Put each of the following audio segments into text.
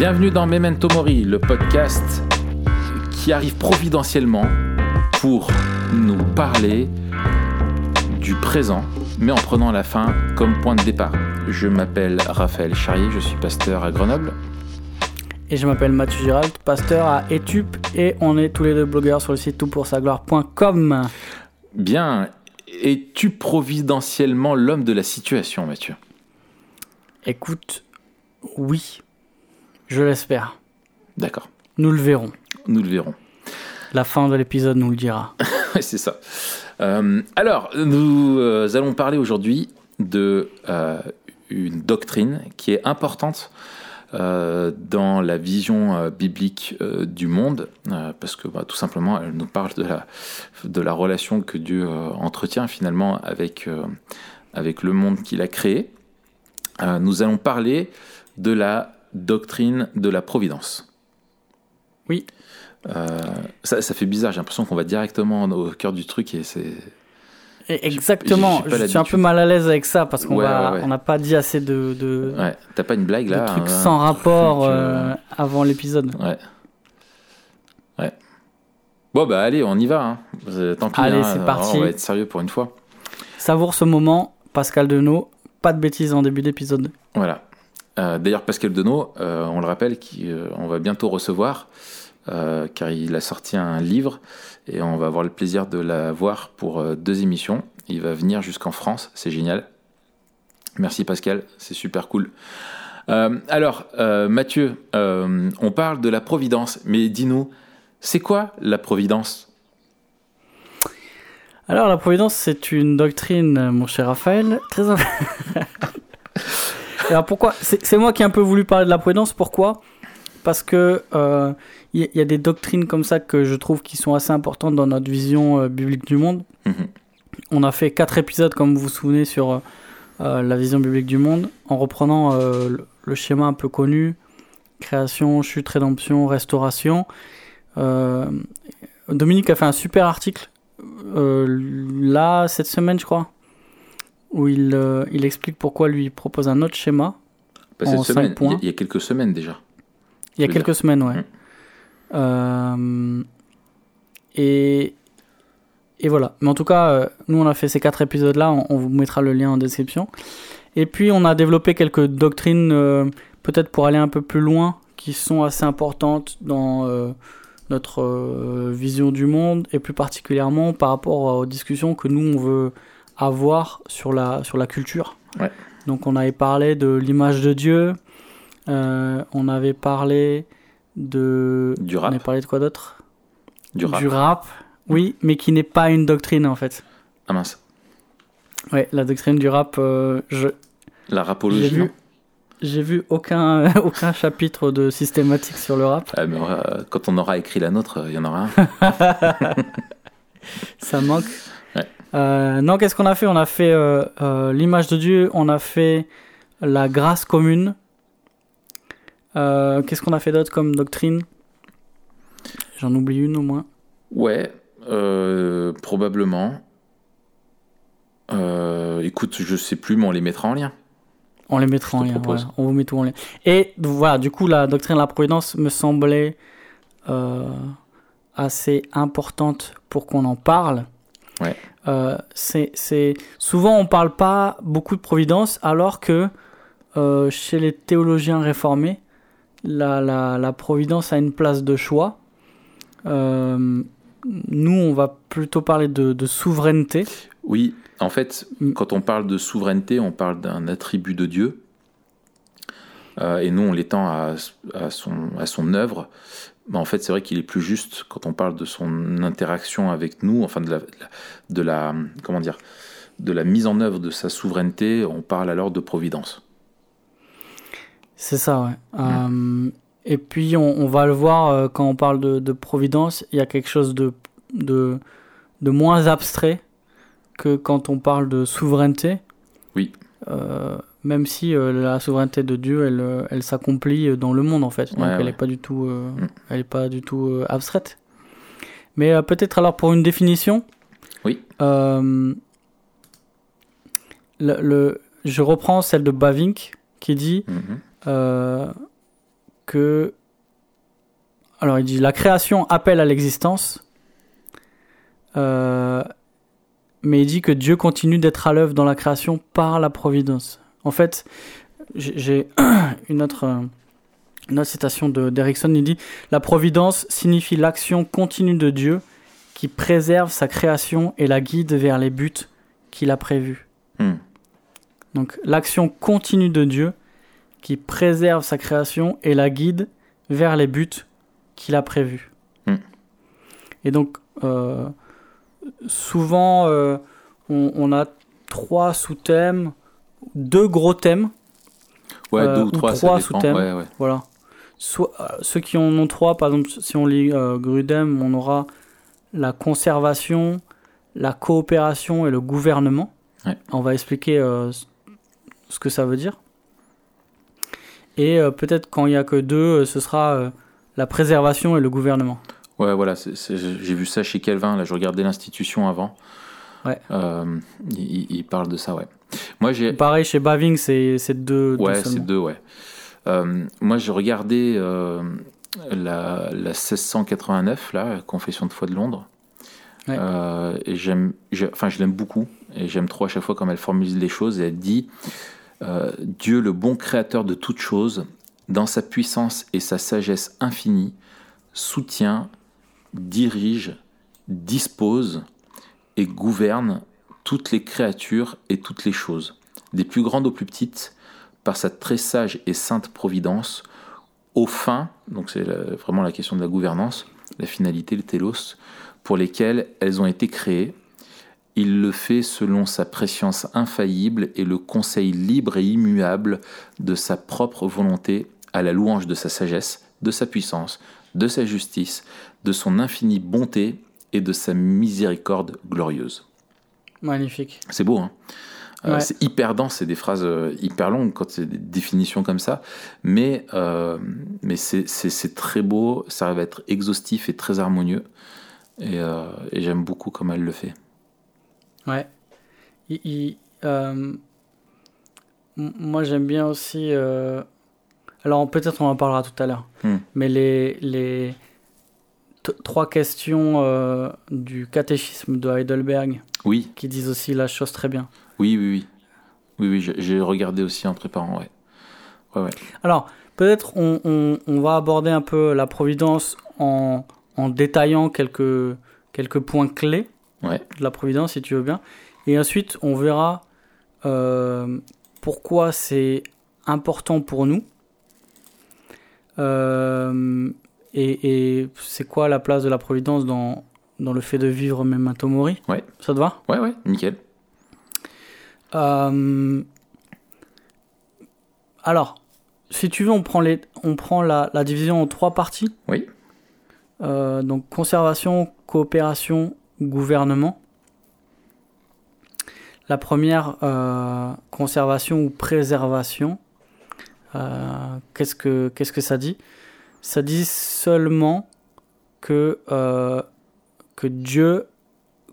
Bienvenue dans Memento Mori, le podcast qui arrive providentiellement pour nous parler du présent, mais en prenant la fin comme point de départ. Je m'appelle Raphaël Charrier, je suis pasteur à Grenoble. Et je m'appelle Mathieu Giralt, pasteur à Etup, et on est tous les deux blogueurs sur le site toutpoursagloire.com. Bien, es-tu providentiellement l'homme de la situation, Mathieu? Écoute, oui, je l'espère. D'accord, Nous le verrons. nous le verrons. La fin de l'épisode nous le dira. C'est ça. Euh, alors, nous euh, allons parler aujourd'hui de euh, une doctrine qui est importante dans la vision biblique du monde, parce que bah, tout simplement, elle nous parle de la, de la relation que Dieu entretient finalement avec, avec le monde qu'il a créé. Nous allons parler de la doctrine de la providence. Oui. Euh, ça, ça fait bizarre, j'ai l'impression qu'on va directement au cœur du truc et c'est. Exactement, je suis un peu mal à l'aise avec ça parce qu'on Ouais, va, ouais, ouais. on n'a pas dit assez de, de, Ouais, t'as pas une blague de là trucs hein, sans rapport truc, euh, avant l'épisode. Ouais. Ouais. Bon bah allez, on y va. Hein. Euh, Tant pis. Allez, hein, c'est parti. On va être sérieux pour une fois. Savoure ce moment, Pascal Denot. Pas de bêtises en début d'épisode. Voilà. Euh, D'ailleurs, Pascal Denot, euh, on le rappelle, qui, euh, on va bientôt recevoir, car il a sorti un livre et on va avoir le plaisir de la voir pour deux émissions. Il va venir jusqu'en France, c'est génial. Merci Pascal, c'est super cool. Alors, Mathieu, on parle de la providence, mais dis-nous, c'est quoi la providence? Alors, la providence, c'est une doctrine, mon cher Raphaël, très. Alors, pourquoi C'est moi qui ai un peu voulu parler de la providence. Pourquoi? Parce que euh, il y, y a des doctrines comme ça que je trouve qui sont assez importantes dans notre vision euh, biblique du monde. Mhm. On a fait quatre épisodes, comme vous vous souvenez, sur euh, euh, la vision biblique du monde, en reprenant euh, le, le schéma un peu connu création, chute, rédemption, restauration. Euh, Dominique a fait un super article euh, là cette semaine, je crois, où il, euh, il explique pourquoi lui il propose un autre schéma. Bah, cette En semaine, il y a- points. il y, a quelques semaines déjà. Il y a quelques semaines, ouais. Mm. Euh, et, et voilà. Mais en tout cas, euh, nous, on a fait ces quatre épisodes-là. On, on vous mettra le lien en description. Et puis, on a développé quelques doctrines, euh, peut-être pour aller un peu plus loin, qui sont assez importantes dans euh, notre vision du monde et plus particulièrement par rapport aux discussions que nous, on veut avoir sur la, sur la culture. Ouais. Donc, on avait parlé de l'image de Dieu. Euh, on avait parlé de. Du On rap. avait parlé de quoi d'autre? Du rap. Du rap. Oui, mais qui n'est pas une doctrine en fait. Ah mince. Ouais, la doctrine du rap, euh, je La rapologie. j'ai vu aucun aucun chapitre de systématique sur le rap. Ah, mais, euh, quand on aura écrit la nôtre, il y en aura un. Ça manque. Euh, non, qu'est-ce qu'on a fait? On a fait euh, euh, l'image de Dieu. On a fait la grâce commune. Qu'est-ce qu'on a fait d'autre comme doctrine? J'en oublie une au moins. Ouais, probablement. Écoute, je sais plus, mais on les mettra en lien. On les mettra en lien. voilà. On vous met tout en lien. Et voilà, du coup, la doctrine de la providence me semblait assez importante pour qu'on en parle. Euh, c'est. Souvent, on parle pas beaucoup de providence, alors que euh, chez les théologiens réformés, la, la, la providence a une place de choix. Euh, nous, on va plutôt parler de, de souveraineté. Oui, en fait, Mm. quand on parle de souveraineté, on parle d'un attribut de Dieu. Et nous, on l'étend à, à, son, à son œuvre. Mais en fait, c'est vrai qu'il est plus juste quand on parle de son interaction avec nous, enfin de la, de la, comment dire, de la mise en œuvre de sa souveraineté, on parle alors de providence. C'est ça, ouais. Euh, et puis, on, on va le voir euh, quand on parle de, de providence, il y a quelque chose de, de, de moins abstrait que quand on parle de souveraineté. Oui. Euh, même si euh, la souveraineté de Dieu, elle, euh, elle s'accomplit dans le monde, en fait. Donc, Ouais, elle ouais. n'est pas du tout, euh, Mm. elle est pas du tout euh, abstraite. Mais euh, peut-être alors pour une définition. Oui. Euh, le, le- je reprends celle de Bavinck qui dit Mhm. euh, que alors il dit la création appelle à l'existence, euh, mais il dit que Dieu continue d'être à l'œuvre dans la création par la providence. En fait, j'ai une autre, euh, une autre citation d'Erickson, il dit La providence signifie l'action continue de Dieu qui préserve sa création et la guide vers les buts qu'il a prévus. Hmm. Donc l'action continue de Dieu qui préserve sa création et la guide vers les buts qu'il a prévus. Hmm. Et donc, euh, souvent, euh, on, a trois sous-thèmes, deux gros thèmes. Ouais, deux euh, ou trois, sous-thèmes. Ouais, ouais. Voilà. Soit, euh, ceux qui en ont trois, par exemple, si on lit euh, Grudem, on aura la conservation, la coopération et le gouvernement. Ouais. On va expliquer euh, ce- que ça veut dire. Et euh, peut-être quand il n'y a que deux, ce sera euh, la préservation et le gouvernement. Ouais, voilà, j'ai vu ça chez Calvin, là, je regardais l'institution avant. Ouais. Euh, il, parle de ça, ouais. Moi, j'ai. Pareil, chez Baving, c'est c'est deux. Ouais, c'est deux, ouais. Euh, moi, j'ai regardé euh, la, la 1689, là, Confession de foi de Londres. Ouais. Euh, et j'aime, j'ai- enfin, je l'aime beaucoup. Et j'aime trop à chaque fois comme elle formule les choses. Et elle dit euh, Dieu, le bon créateur de toutes choses, dans sa puissance et sa sagesse infinie, soutient, dirige, dispose et gouverne toutes les créatures et toutes les choses, des plus grandes aux plus petites, par sa très sage et sainte providence, aux fins, donc c'est vraiment la question de la gouvernance, la finalité, le télos, pour lesquelles elles ont été créées. Il le fait selon sa préscience infaillible et le conseil libre et immuable de sa propre volonté à la louange de sa sagesse, de sa puissance, de sa justice, de son infinie bonté et de sa miséricorde glorieuse. Magnifique. C'est beau, hein Euh, Ouais. C'est hyper dense, c'est des phrases euh, hyper longues quand c'est des définitions comme ça, mais, euh, mais c'est- très beau, ça à être exhaustif et très harmonieux, et, euh, et j'aime beaucoup comme elle le fait. Ouais. Il- il, m- moi, j'aime bien aussi. alors, peut-être on en parlera tout à l'heure. Hmm. Mais les, les trois questions euh, du catéchisme de Heidelberg Oui, qui disent aussi la chose très bien. oui, oui, oui. Oui, oui, j'ai- regardé aussi en préparant, ouais. Ouais, ouais. Alors, peut-être on, on- on va aborder un peu la providence en, en détaillant quelques, quelques points clés Ouais. de la providence, si tu veux bien. Et ensuite, on verra euh, pourquoi c'est important pour nous. Euh, et et c'est quoi la place de la providence dans, dans le fait de vivre Memento Mori Ouais. Ça te va? Ouais, ouais, nickel. Euh, alors, si tu veux, on prend, les, on prend la, la division en trois parties. Oui. Euh, donc, conservation, coopération, gouvernement. La première, euh, conservation ou préservation. Euh, qu'est-ce, que, qu'est-ce que ça dit? Ça dit seulement que, euh, que Dieu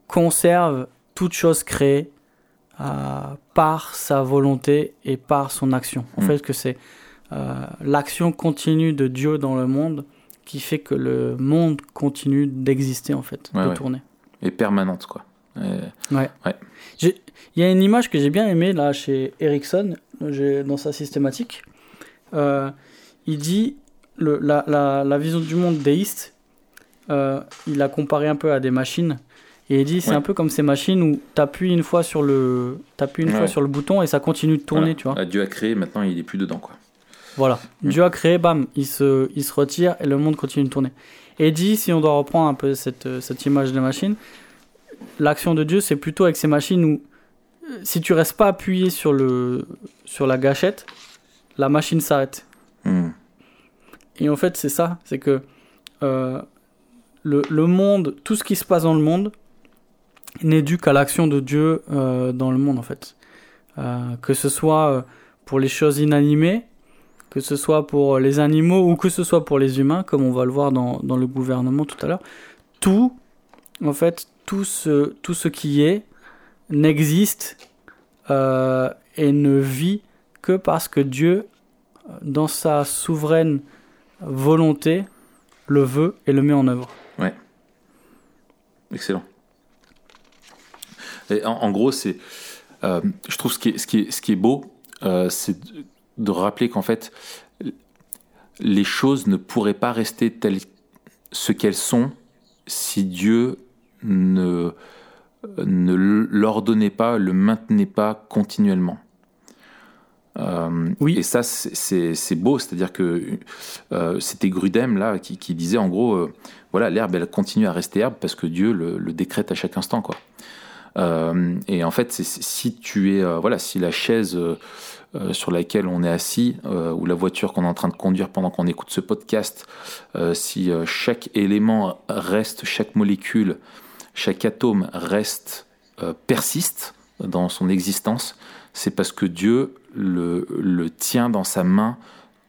conserve toute chose créée euh, par sa volonté et par son action. En Mm. fait, que c'est euh, l'action continue de Dieu dans le monde qui fait que le monde continue d'exister, en fait, Ouais, de ouais. tourner. Et permanente, quoi. Ouais. Il y a une image que j'ai bien aimée là chez Ericsson, j'ai- dans sa systématique. Il dit le, la, la, la vision du monde déiste. euh, il a comparé un peu à des machines. Et il dit c'est Ouais. un peu comme ces machines où tu appuies une fois sur le t'appuies une Ouais. fois sur le bouton et ça continue de tourner, voilà. tu vois. Ah, Dieu a créé, maintenant il est plus dedans, quoi. Voilà. Mm. Dieu a créé, bam, il se, il se retire et le monde continue de tourner. Et dit, si on doit reprendre un peu cette, euh, cette image de machine, l'action de Dieu, c'est plutôt avec ces machines où, euh, si tu restes pas appuyé sur, le, sur la gâchette, la machine s'arrête. Hmm. Et en fait, c'est ça, c'est que euh, le, monde, tout ce qui se passe dans le monde, n'est dû qu'à l'action de Dieu euh, dans le monde, en fait. Euh, que ce soit pour les choses inanimées, que ce soit pour les animaux ou que ce soit pour les humains, comme on va le voir dans, dans le gouvernement tout à l'heure, tout, en fait, tout ce, tout ce qui est n'existe et ne vit que parce que Dieu, dans sa souveraine volonté le veut et le met en œuvre. Ouais. Excellent. Et en, gros, c'est, euh, je trouve ce qui est, beau, euh, c'est de, de rappeler qu'en fait, les choses ne pourraient pas rester telles ce qu'elles sont si Dieu ne, ne l'ordonnait pas, le maintenait pas continuellement. Euh, Oui. Et ça, c'est- beau, c'est-à-dire que euh, c'était Grudem là qui, qui disait en gros, euh, voilà, l'herbe elle continue à rester herbe parce que Dieu le, le décrète à chaque instant, quoi. Et en fait, si tu es, voilà, si la chaise sur laquelle on est assis ou la voiture qu'on est en train de conduire pendant qu'on écoute ce podcast, si chaque élément reste, chaque molécule, chaque atome reste, persiste dans son existence, c'est parce que Dieu le, le tient dans sa main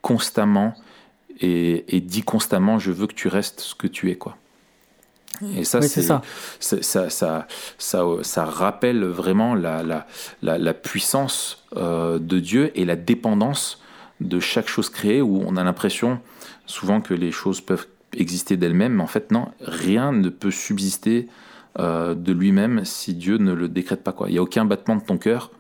constamment et, et dit constamment je veux que tu restes ce que tu es quoi. Et ça, Oui, c'est ça. ça, ça, ça, ça rappelle vraiment la, la, la, la puissance euh, de Dieu et la dépendance de chaque chose créée où on a l'impression souvent que les choses peuvent exister d'elles-mêmes, mais en fait non, rien ne peut subsister euh, de lui-même si Dieu ne le décrète pas. Quoi. Il n'y a aucun battement de ton cœur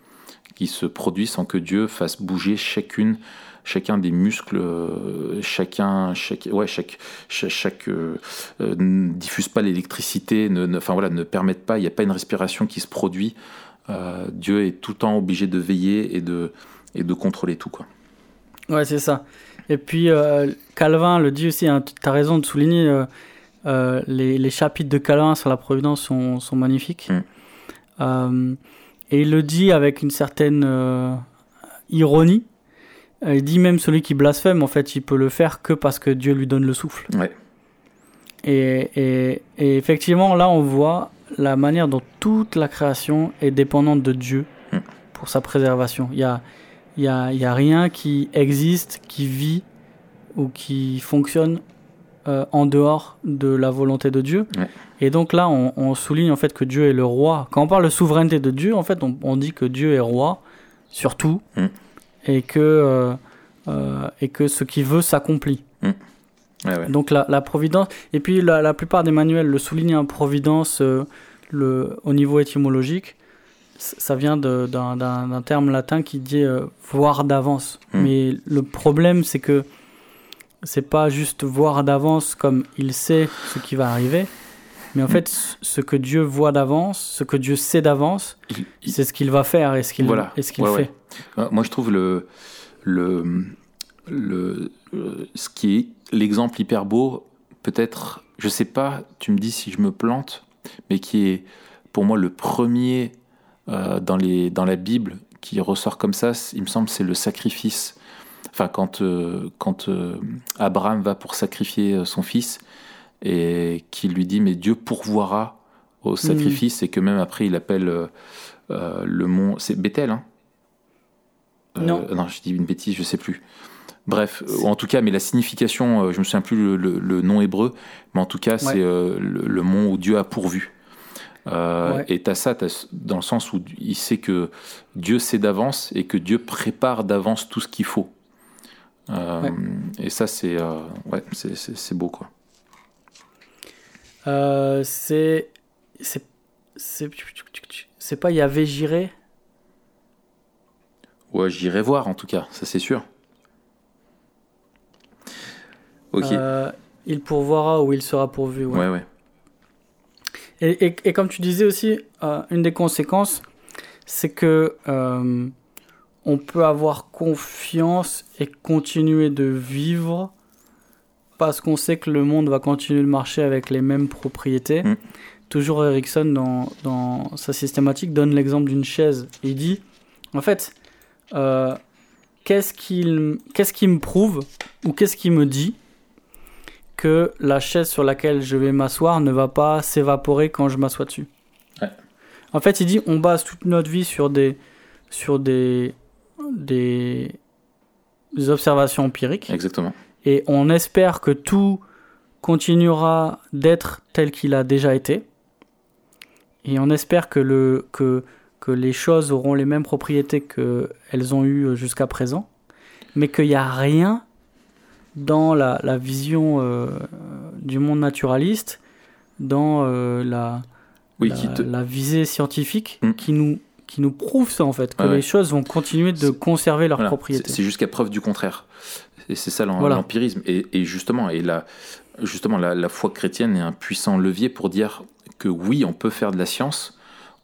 qui se produit sans que Dieu fasse bouger chacune, chacun des muscles, euh, chacun, chaque, ouais, chaque, chaque, chaque, euh, euh, ne diffuse pas l'électricité, ne, ne- enfin voilà, ne permettent pas, il n'y a pas une respiration qui se produit. Euh, Dieu est tout le temps obligé de veiller et de, et de contrôler tout. Quoi. Ouais, c'est ça. Et puis, Calvin le dit aussi, hein, tu as raison de souligner, les, les chapitres de Calvin sur la Providence sont, sont magnifiques. Mm. Et il le dit avec une certaine euh, ironie. Euh, il dit même celui qui blasphème, en fait, il peut le faire que parce que Dieu lui donne le souffle. Ouais. Et, et, et effectivement, là, on voit la manière dont toute la création est dépendante de Dieu Mm. pour sa préservation. Il y a, il y a, il y a rien qui existe, qui vit ou qui fonctionne euh, en dehors de la volonté de Dieu. Ouais. Et donc là, on, on souligne en fait que Dieu est le roi. Quand on parle de souveraineté de Dieu, en fait, on, on dit que Dieu est roi sur tout Mm. et que euh, euh, et que ce qu'il veut s'accomplit. Ouais, ouais. Donc la, la providence, et puis la, la plupart des manuels le soulignent, hein, providence le, au niveau étymologique, ça vient d'un terme latin qui dit voir d'avance. Hmm. Mais le problème c'est que c'est pas juste voir d'avance comme il sait ce qui va arriver, mais en Hmm. fait ce- que Dieu voit d'avance, ce que Dieu sait d'avance, c'est ce qu'il va faire et ce qu'il Voilà. et ce qu'il Ouais, fait. ouais. Euh, Moi, je trouve le, le, le, euh, ce qui est l'exemple hyper beau, peut-être, je sais pas, tu me dis si je me plante, mais qui est pour moi le premier euh, dans, les, dans la Bible qui ressort comme ça, il me semble, c'est le sacrifice. Enfin, quand, euh, quand euh, Abraham va pour sacrifier euh, son fils et qu'il lui dit, mais Dieu pourvoira au sacrifice, et que même après il appelle euh, le mont, c'est Bethel, hein? Non. Non, je dis une bêtise, je sais plus. Bref, en tout cas, mais la signification, je me souviens plus le, le- le nom hébreu, mais en tout cas, c'est le, le mont où Dieu a pourvu. Euh, Ouais. Et t'as ça, dans le sens où il sait que Dieu sait d'avance et que Dieu prépare d'avance tout ce qu'il faut. Euh, Ouais. Et ça, c'est euh, ouais, c'est- beau, quoi. Euh, c'est c'est c'est c'est pas Yahvé Jiré Ouais, j'irai voir, en tout cas, ça c'est sûr. Ok. Euh, il pourvoira ou il sera pourvu. ouais. ouais, ouais. Et, et- et comme tu disais aussi, euh, une des conséquences, c'est que euh, on peut avoir confiance et continuer de vivre parce qu'on sait que le monde va continuer de marcher avec les mêmes propriétés. Mm. Toujours Ericsson, dans, dans sa systématique, donne l'exemple d'une chaise. Il dit, en fait, euh, qu'est-ce qu'il qui me prouve ou qu'est-ce qui me dit que la chaise sur laquelle je vais m'asseoir ne va pas s'évaporer quand je m'assois dessus? Ouais. En fait, il dit on base toute notre vie sur des sur des des, des observations empiriques Exactement. et on espère que tout continuera d'être tel qu'il a déjà été et on espère que le que que les choses auront les mêmes propriétés qu'elles ont eues jusqu'à présent mais qu'il n'y a rien dans la, la vision euh, du monde naturaliste, dans euh, la, Oui, la, qui te- la visée scientifique, Mm. qui, nous, qui nous prouve ça en fait, que ouais. les choses vont continuer de conserver leur Voilà, propriété. c'est- jusqu'à preuve du contraire. Et c'est ça Voilà. l'empirisme. Et, et justement, et la, justement la, la foi chrétienne est un puissant levier pour dire que oui, on peut faire de la science,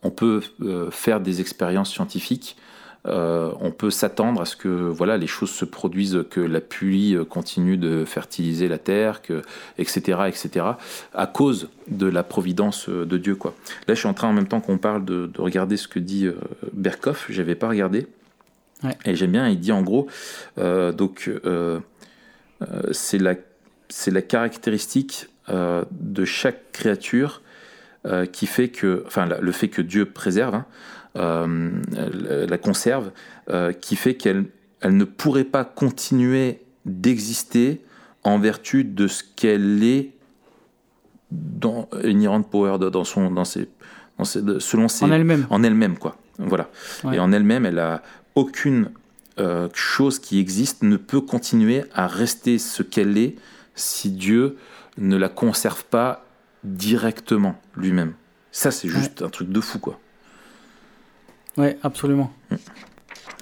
on peut euh, faire des expériences scientifiques, euh, on peut s'attendre à ce que voilà les choses se produisent, que la pluie euh, continue de fertiliser la terre, que etc etc à cause de la providence euh, de Dieu quoi. Là, je suis en train en même temps qu'on parle de, de regarder ce que dit euh, Berkoff. J'avais pas regardé. Ouais. Et j'aime bien. Il dit en gros, euh, donc c'est la la caractéristique de chaque créature euh, qui fait que, enfin, le fait que Dieu préserve, hein, euh, la- conserve, euh, qui fait qu'elle elle ne pourrait pas continuer d'exister en vertu de ce qu'elle est dans Inherent Power, dans son, dans ses, dans ses- de- selon ses, En elle-même. en elle-même, quoi. Voilà. Ouais. Et en elle-même, elle a aucune chose qui existe ne peut continuer à rester ce qu'elle est si Dieu ne la conserve pas directement lui-même. Ça, c'est juste un truc de fou, quoi. Oui, absolument.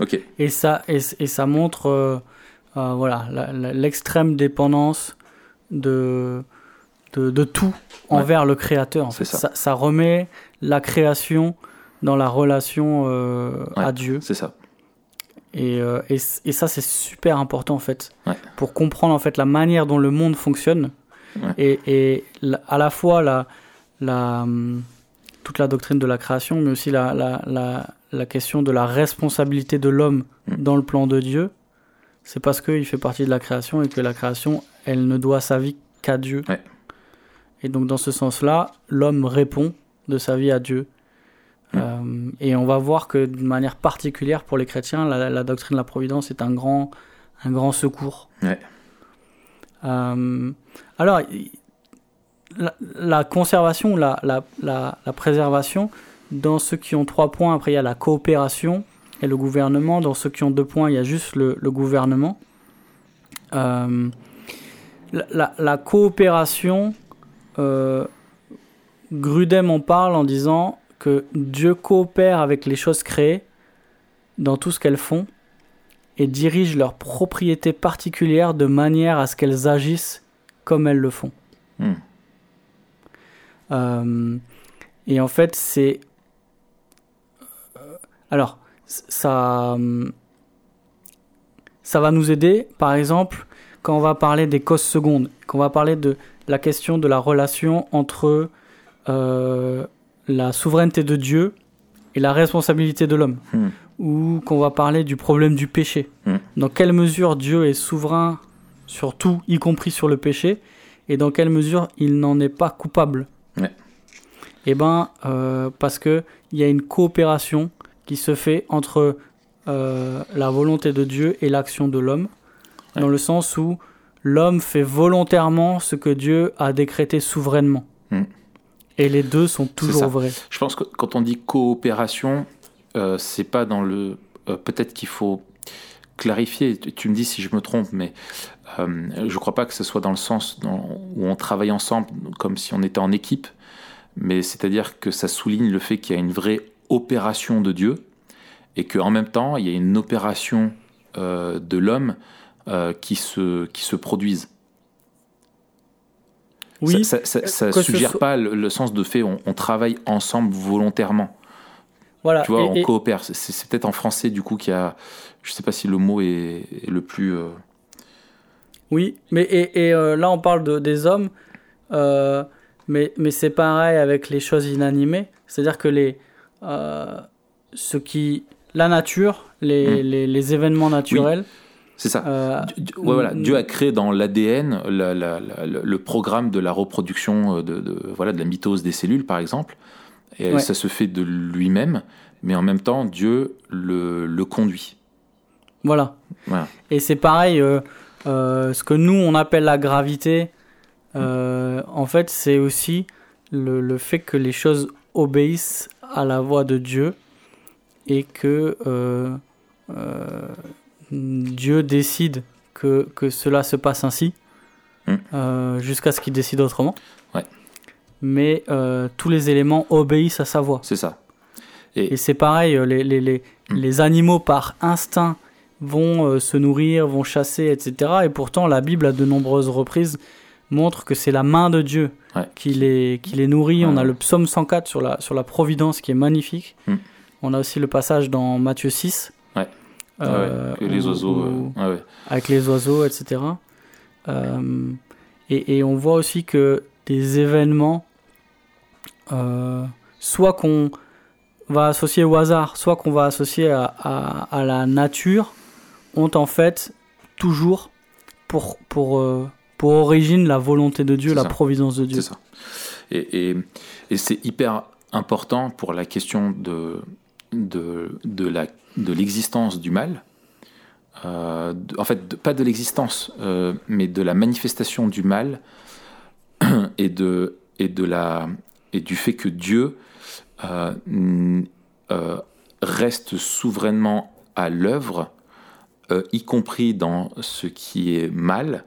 Ok. Et ça, et, et ça montre euh, euh, voilà, l'extrême dépendance de, de, de tout envers le créateur. En fait. ça. Ça, remet la création dans la relation euh, Ouais. à Dieu. C'est ça. Et, et, et ça, c'est super important en fait, Ouais. pour comprendre en fait la manière dont le monde fonctionne. Ouais. Et, et la- à la fois la, la, hum, toute la doctrine de la création, mais aussi la, question de la responsabilité de l'homme Mm. dans le plan de Dieu. C'est parce qu'il fait partie de la création et que la création, elle ne doit sa vie qu'à Dieu. Ouais. Et donc dans ce sens-là, l'homme répond de sa vie à Dieu. Mm. Euh, et on va voir que de manière particulière pour les chrétiens, la, la doctrine de la providence est un grand, un grand secours. Ouais. Euh, alors, la, conservation, la, la, la, préservation, dans ceux qui ont trois points, après il y a la coopération et le gouvernement. Dans ceux qui ont deux points, il y a juste le, gouvernement. Euh, la coopération, euh, Grudem en parle en disant que Dieu coopère avec les choses créées dans tout ce qu'elles font et dirige leurs propriétés particulières de manière à ce qu'elles agissent comme elles le font. Hmm. Euh, et en fait, c'est. euh, Alors, ça. hum, Ça va nous aider, par exemple, quand on va parler des causes secondes, quand on va parler de la question de la relation entre euh, la souveraineté de Dieu et la responsabilité de l'homme, Hmm. Ou qu'on va parler du problème du péché. Hmm. Dans quelle mesure Dieu est souverain sur tout, y compris sur le péché, et dans quelle mesure il n'en est pas coupable. Ouais. Eh ben, euh, parce que il y a une coopération qui se fait entre euh, la volonté de Dieu et l'action de l'homme, Ouais. dans le sens où l'homme fait volontairement ce que Dieu a décrété souverainement. Hmm. Et les deux sont toujours vrais. Je pense que quand on dit coopération, euh, c'est pas dans le. euh, Peut-être qu'il faut clarifier. Tu me dis si je me trompe, mais euh, je crois pas que ce soit dans le sens dans- où on travaille ensemble comme si on était en équipe. Mais c'est-à-dire que ça souligne le fait qu'il y a une vraie opération de Dieu et qu'en même temps il y a une opération euh, de l'homme qui se qui se produise. Oui, ça, ce suggère soit- pas le, le sens de fait on, on travaille ensemble volontairement. Voilà. Tu vois, Et- on et- coopère. C'est- peut-être en français du coup qu'il y a. Je sais pas si le mot est, est le plus. euh, Oui, mais et, et, euh, là on parle de, des hommes, euh, mais, mais c'est pareil avec les choses inanimées. C'est-à-dire que les, ce qui, la nature, les, Mm. les, les événements naturels, C'est ça. euh, Dieu- ouais, voilà. Dieu a créé dans l'ADN la- la- la- le programme de la reproduction de, de- voilà, de la mitose des cellules, par exemple. Et Ouais. ça se fait de lui-même, mais en même temps, Dieu le, le conduit. voilà. Voilà. Et c'est pareil, euh, euh, ce que nous on appelle la gravité, euh, en fait c'est aussi le, le fait que les choses obéissent à la voix de Dieu et que Dieu décide que, que cela se passe ainsi, Mm. jusqu'à ce qu'il décide autrement. Mais euh, tous les éléments obéissent à sa voix. C'est ça. Et c'est pareil, euh, les, les, les, Mm. les animaux par instinct vont euh, se nourrir, vont chasser, etc. Et pourtant, la Bible, à de nombreuses reprises, montre que c'est la main de Dieu Ouais. qui, les, qui les nourrit. On a le psaume 104 sur la, sur la providence qui est magnifique. Mm. On a aussi le passage dans Matthieu 6. Ouais. euh, Ouais, que les oiseaux. où- ouais. avec les oiseaux, etc. Et, et on voit aussi que des événements, euh, soit qu'on va associer au hasard, soit qu'on va associer à, à- à la nature, ont en fait toujours pour, pour, euh, pour origine la volonté de Dieu, la ça. providence de Dieu. C'est ça. Et, et, et c'est hyper important pour la question de, de, de, la, de l'existence du mal. Euh, de- en fait, de- pas de l'existence, euh, mais de la manifestation du mal et, de, et, de la, et du fait que Dieu euh, euh, reste souverainement à l'œuvre, euh, y compris dans ce qui est mal,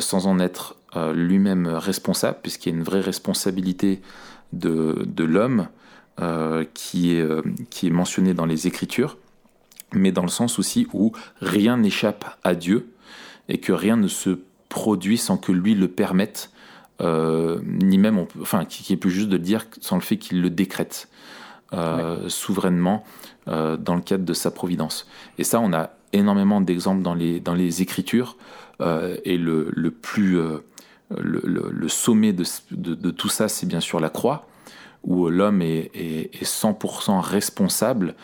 sans en être lui-même responsable, puisqu'il y a une vraie responsabilité de, l'homme qui, est, qui est mentionnée dans les Écritures, mais dans le sens aussi où rien n'échappe à Dieu et que rien ne se produit sans que lui le permette, euh, ni même, on peut- enfin, qui, est plus juste de le dire sans le fait qu'il le décrète euh, souverainement euh, dans le cadre de sa providence. Et ça, on a énormément d'exemples dans les, dans les Écritures, et le, le plus le, le- le sommet de, de- de tout ça, c'est bien sûr la croix, où l'homme est, est- est 100% responsable.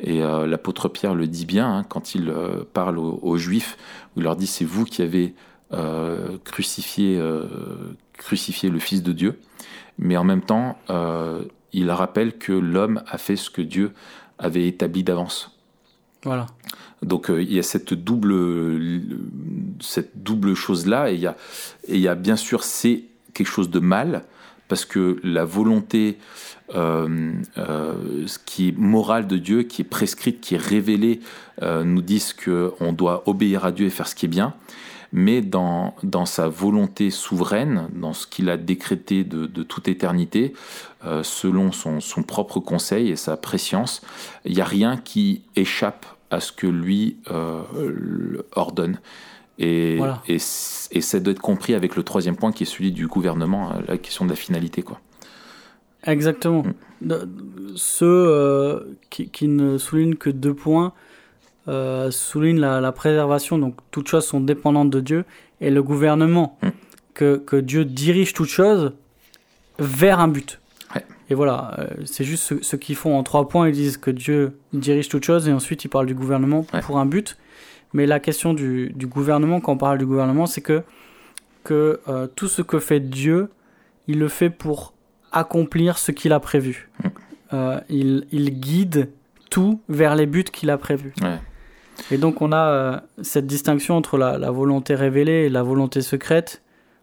Et l'apôtre Pierre le dit bien hein, quand il parle aux, aux Juifs, où il leur dit c'est vous qui avez crucifié, crucifié le Fils de Dieu. Mais en même temps, euh, il rappelle que l'homme a fait ce que Dieu avait établi d'avance. Voilà. Donc euh, il y a cette double, cette double chose-là, et il y a, et il y a bien sûr c'est quelque chose de mal, parce que la volonté euh, euh, ce qui est morale de Dieu, qui est prescrite, qui est révélée, nous disent qu'on doit obéir à Dieu et faire ce qui est bien, mais dans, dans sa volonté souveraine, dans ce qu'il a décrété de, de toute éternité, euh, selon son, son propre conseil et sa préscience, il n'y a rien qui échappe à ce que lui euh, ordonne. Et, Voilà. et, et ça doit être compris avec le troisième point qui est celui du gouvernement, euh, la question de la finalité. Quoi. Exactement. Mm. De- Ceux euh, qui, qui ne soulignent que deux points euh, soulignent la, la préservation, donc toutes choses sont dépendantes de Dieu, et le gouvernement, Mm. que, que Dieu dirige toutes choses vers un but. Ouais. Et voilà, euh, c'est juste ce, ce qu'ils font en trois points, ils disent que Dieu dirige toutes choses, et ensuite ils parlent du gouvernement Ouais. pour un but. Mais la question du, du gouvernement, quand on parle du gouvernement, c'est que, que euh, tout ce que fait Dieu, il le fait pour accomplir ce qu'il a prévu. Mm. Euh, il, il guide tout vers les buts qu'il a prévus. Ouais. Et donc on a euh, cette distinction entre la, la volonté révélée et la volonté secrète,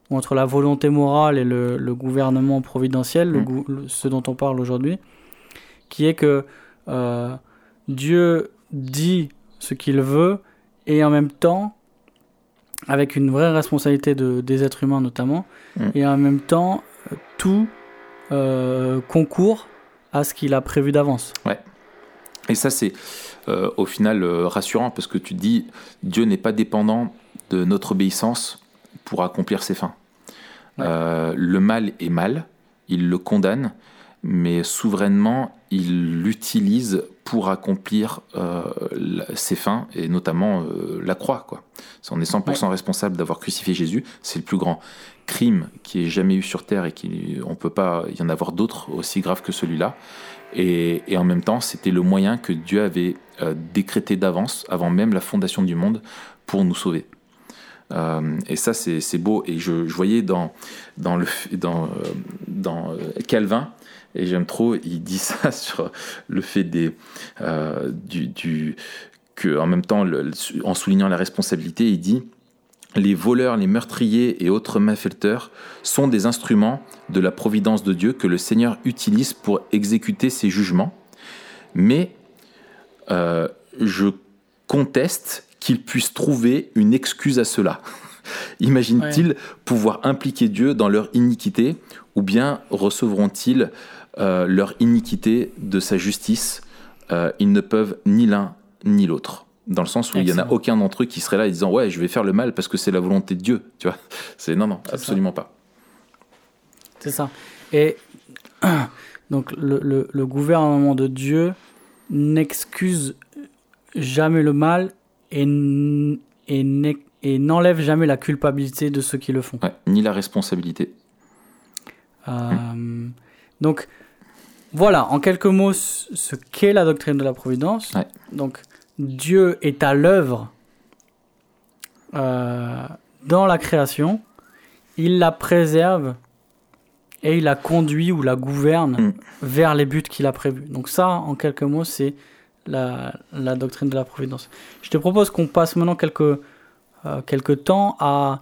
ou entre la volonté morale et le, le gouvernement providentiel, le Mm. le- ce dont on parle aujourd'hui, qui est que euh, Dieu dit ce qu'il veut et en même temps, avec une vraie responsabilité de, des êtres humains notamment, Mm. et en même temps, tout euh, concourt à ce qu'il a prévu d'avance. Et ça, c'est euh, au final euh, rassurant parce que tu te dis, Dieu n'est pas dépendant de notre obéissance pour accomplir ses fins. Ouais. Euh, le mal est mal, il le condamne, mais souverainement, il l'utilise pour accomplir ses fins, et notamment la croix. Quoi. On est 100% responsable d'avoir crucifié Jésus. C'est le plus grand crime qui ait jamais eu sur Terre et qui, on peut pas y en avoir d'autres aussi graves que celui-là. Et, en même temps, c'était le moyen que Dieu avait euh, décrété d'avance, avant même la fondation du monde, pour nous sauver. Euh, et ça, c'est beau. Et je, voyais dans, dans, le, dans, euh, dans Calvin, et j'aime trop, il dit ça sur le fait des, du, du, que, en même temps, en soulignant la responsabilité, il dit les voleurs, les meurtriers et autres malfaiteurs sont des instruments de la providence de Dieu que le Seigneur utilise pour exécuter ses jugements. Mais euh, je conteste qu'ils puissent trouver une excuse à cela. Imaginent-ils pouvoir impliquer Dieu dans leur iniquité ou bien recevront-ils euh, leur iniquité de sa justice euh, Ils ne peuvent ni l'un ni l'autre. Dans le sens où il n'y en a aucun d'entre eux qui serait là et disant Ouais, je vais faire le mal parce que c'est la volonté de Dieu. Tu vois C'est non, non, absolument pas. C'est ça. Et donc le, le gouvernement de Dieu n'excuse jamais le mal et, n'enlève jamais la culpabilité de ceux qui le font. ni la responsabilité. Euh, donc, voilà, en quelques mots, ce qu'est la doctrine de la providence. Donc, Dieu est à l'œuvre euh, dans la création, il la préserve et il la conduit ou la gouverne mm. vers les buts qu'il a prévus. Donc ça, en quelques mots, c'est la, la, doctrine de la providence. Je te propose qu'on passe maintenant quelques, euh, quelques temps à,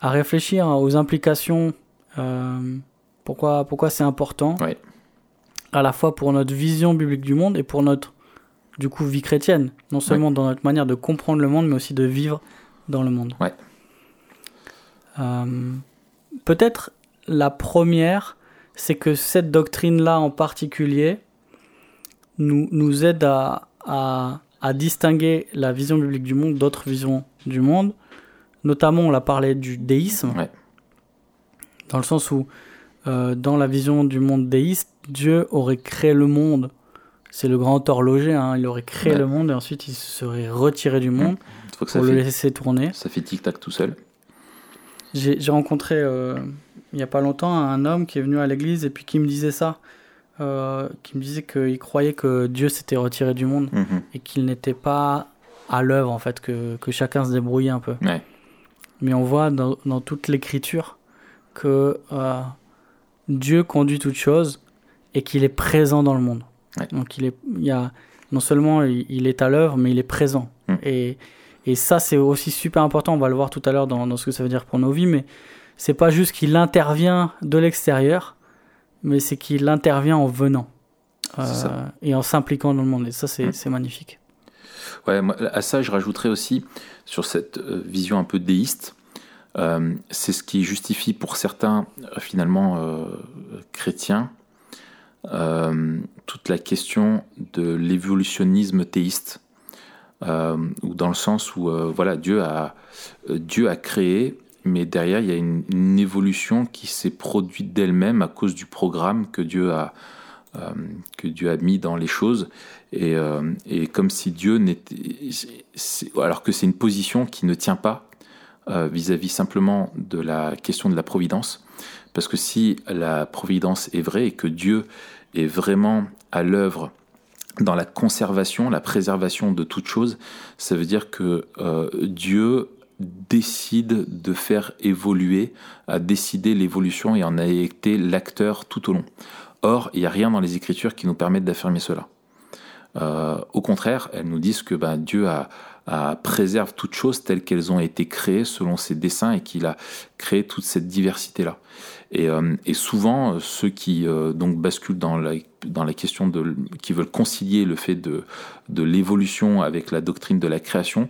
à, réfléchir aux implications, euh, pourquoi, pourquoi c'est important, à la fois pour notre vision biblique du monde et pour notre du coup vie chrétienne, non seulement dans notre manière de comprendre le monde, mais aussi de vivre dans le monde. Ouais. Euh, peut-être la première, c'est que cette doctrine-là en particulier nous, nous aide à, à, à, distinguer la vision biblique du monde d'autres visions du monde. Notamment, on l'a parlé du déisme, dans le sens où, euh, dans la vision du monde déiste, Dieu aurait créé le monde. C'est le grand horloger, hein, il aurait créé le monde et ensuite il se serait retiré du monde pour le laisser tourner. Ça fait tic-tac tout seul. J'ai rencontré euh, il n'y a pas longtemps un homme qui est venu à l'église et puis qui me disait ça. Euh, qui me disait qu'il croyait que Dieu s'était retiré du monde mhm. et qu'il n'était pas à l'œuvre en fait, que, que, chacun se débrouillait un peu. Mais on voit dans, dans toute l'écriture que euh, Dieu conduit toute chose et qu'il est présent dans le monde. Donc il, est, il y a, non seulement il, est à l'œuvre, mais il est présent. Mm. Et, et ça c'est aussi super important, on va le voir tout à l'heure dans, dans ce que ça veut dire pour nos vies, mais c'est pas juste qu'il intervient de l'extérieur, mais c'est qu'il intervient en venant euh, et en s'impliquant dans le monde. Et ça, c'est mm. magnifique. Ouais, à ça, je rajouterais aussi sur cette euh, vision un peu déiste. Euh, c'est ce qui justifie pour certains, finalement, chrétiens, toute la question de l'évolutionnisme théiste. ou dans le sens où voilà Dieu a Dieu a créé mais derrière, il y a une, évolution qui s'est produite d'elle-même à cause du programme que Dieu a, euh, que Dieu a mis dans les choses. Et, euh, et comme si Dieu n'était. Alors que c'est une position qui ne tient pas euh, vis-à-vis simplement de la question de la providence. Parce que si la providence est vraie et que Dieu est vraiment à l'œuvre dans la conservation, la préservation de toute chose, ça veut dire que Dieu décide de faire évoluer, a décidé l'évolution et en a été l'acteur tout au long. Or, il n'y a rien dans les Écritures qui nous permette d'affirmer cela. Euh, au contraire, elles nous disent que ben, Dieu a, préserve toutes choses telles qu'elles ont été créées selon ses desseins et qu'il a créé toute cette diversité-là. Et, euh, souvent, ceux qui euh, donc basculent dans la, dans la question de, qui veulent concilier le fait de, de l'évolution avec la doctrine de la création,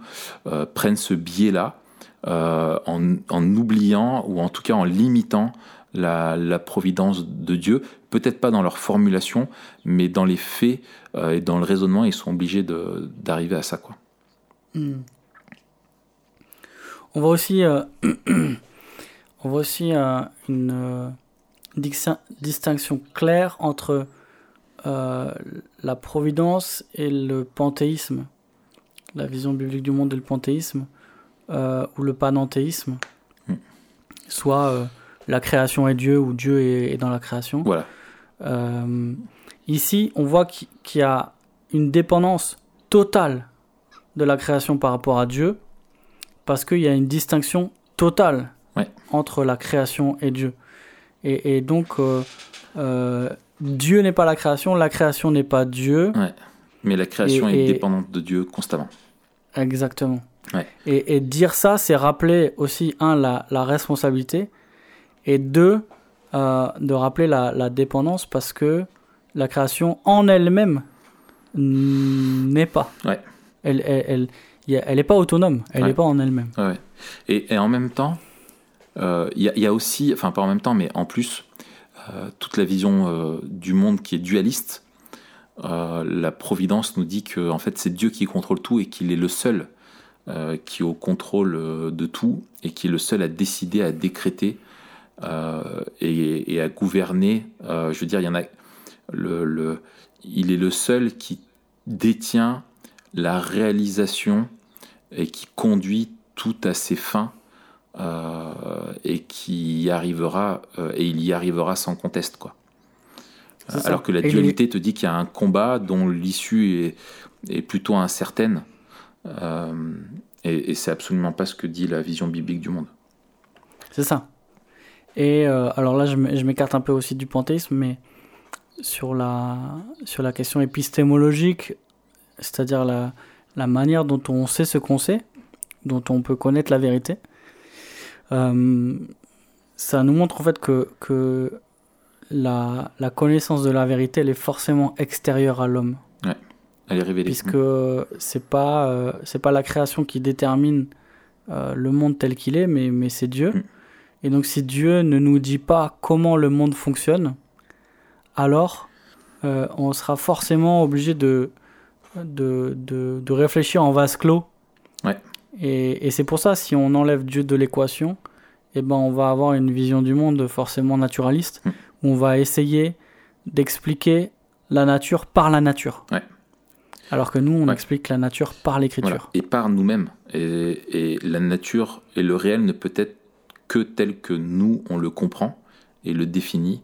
prennent ce biais-là en, en, oubliant ou en tout cas en limitant la, providence de Dieu, peut-être pas dans leur formulation, mais dans les faits euh, et dans le raisonnement, ils sont obligés d'arriver à ça. Quoi. Hmm. On voit aussi, euh, on voit aussi euh, une distinction claire entre la providence et le panthéisme, la vision biblique du monde et le panthéisme, ou le panenthéisme, hmm. soit la création est Dieu ou Dieu est, dans la création. Voilà. Euh, ici, on voit qu'il y a une dépendance totale de la création par rapport à Dieu, parce qu'il y a une distinction totale entre la création et Dieu. Et, donc, euh, euh, Dieu n'est pas la création, la création n'est pas Dieu. Mais la création est dépendante de Dieu constamment. Exactement. Et, dire ça, c'est rappeler aussi, un, la, la responsabilité, et deux, euh, de rappeler la, dépendance parce que la création en elle-même n'est pas. Ouais. Elle, elle, pas autonome, elle n'est Ouais. pas en elle-même. Ouais. Et, et en même temps, euh, il y, a- il y a aussi, enfin pas en même temps, mais en plus, euh, toute la vision euh, du monde qui est dualiste. Euh, la Providence nous dit que en fait c'est Dieu qui contrôle tout et qu'il est le seul euh, qui est au contrôle euh, de tout et qui est le seul à décider, à décréter euh, et, et à gouverner. Euh, je veux dire, il y en a. Le, le- il est le seul qui détient la réalisation et qui conduit tout à ses fins euh, et qui y arrivera euh, et il y arrivera sans conteste quoi. Alors que la Et dualité te dit qu'il y a un combat dont l'issue est, est plutôt incertaine euh, et, et c'est absolument pas ce que dit la vision biblique du monde. C'est ça. Et alors là, je m'écarte un peu aussi du panthéisme, mais sur la, sur la question épistémologique, c'est-à-dire la, la manière dont on sait ce qu'on sait, dont on peut connaître la vérité, euh, ça nous montre en fait que, que la, la connaissance de la vérité, elle est forcément extérieure à l'homme Elle est révélée. puisque c'est pas euh, c'est pas la création qui détermine euh, le monde tel qu'il est, mais, mais c'est Dieu. Mm. Et donc si Dieu ne nous dit pas comment le monde fonctionne, alors on sera forcément obligé de, de, de, de réfléchir en vase clos. Ouais. Et, et c'est pour ça, si on enlève Dieu de l'équation, eh ben on va avoir une vision du monde forcément naturaliste, Mm. où on va essayer d'expliquer la nature par la nature. Ouais. Alors que nous, on Ouais. explique la nature par l'écriture. Voilà. Et par nous-mêmes. Et, et la nature et le réel ne peut être que tel que nous, on le comprend et le définit,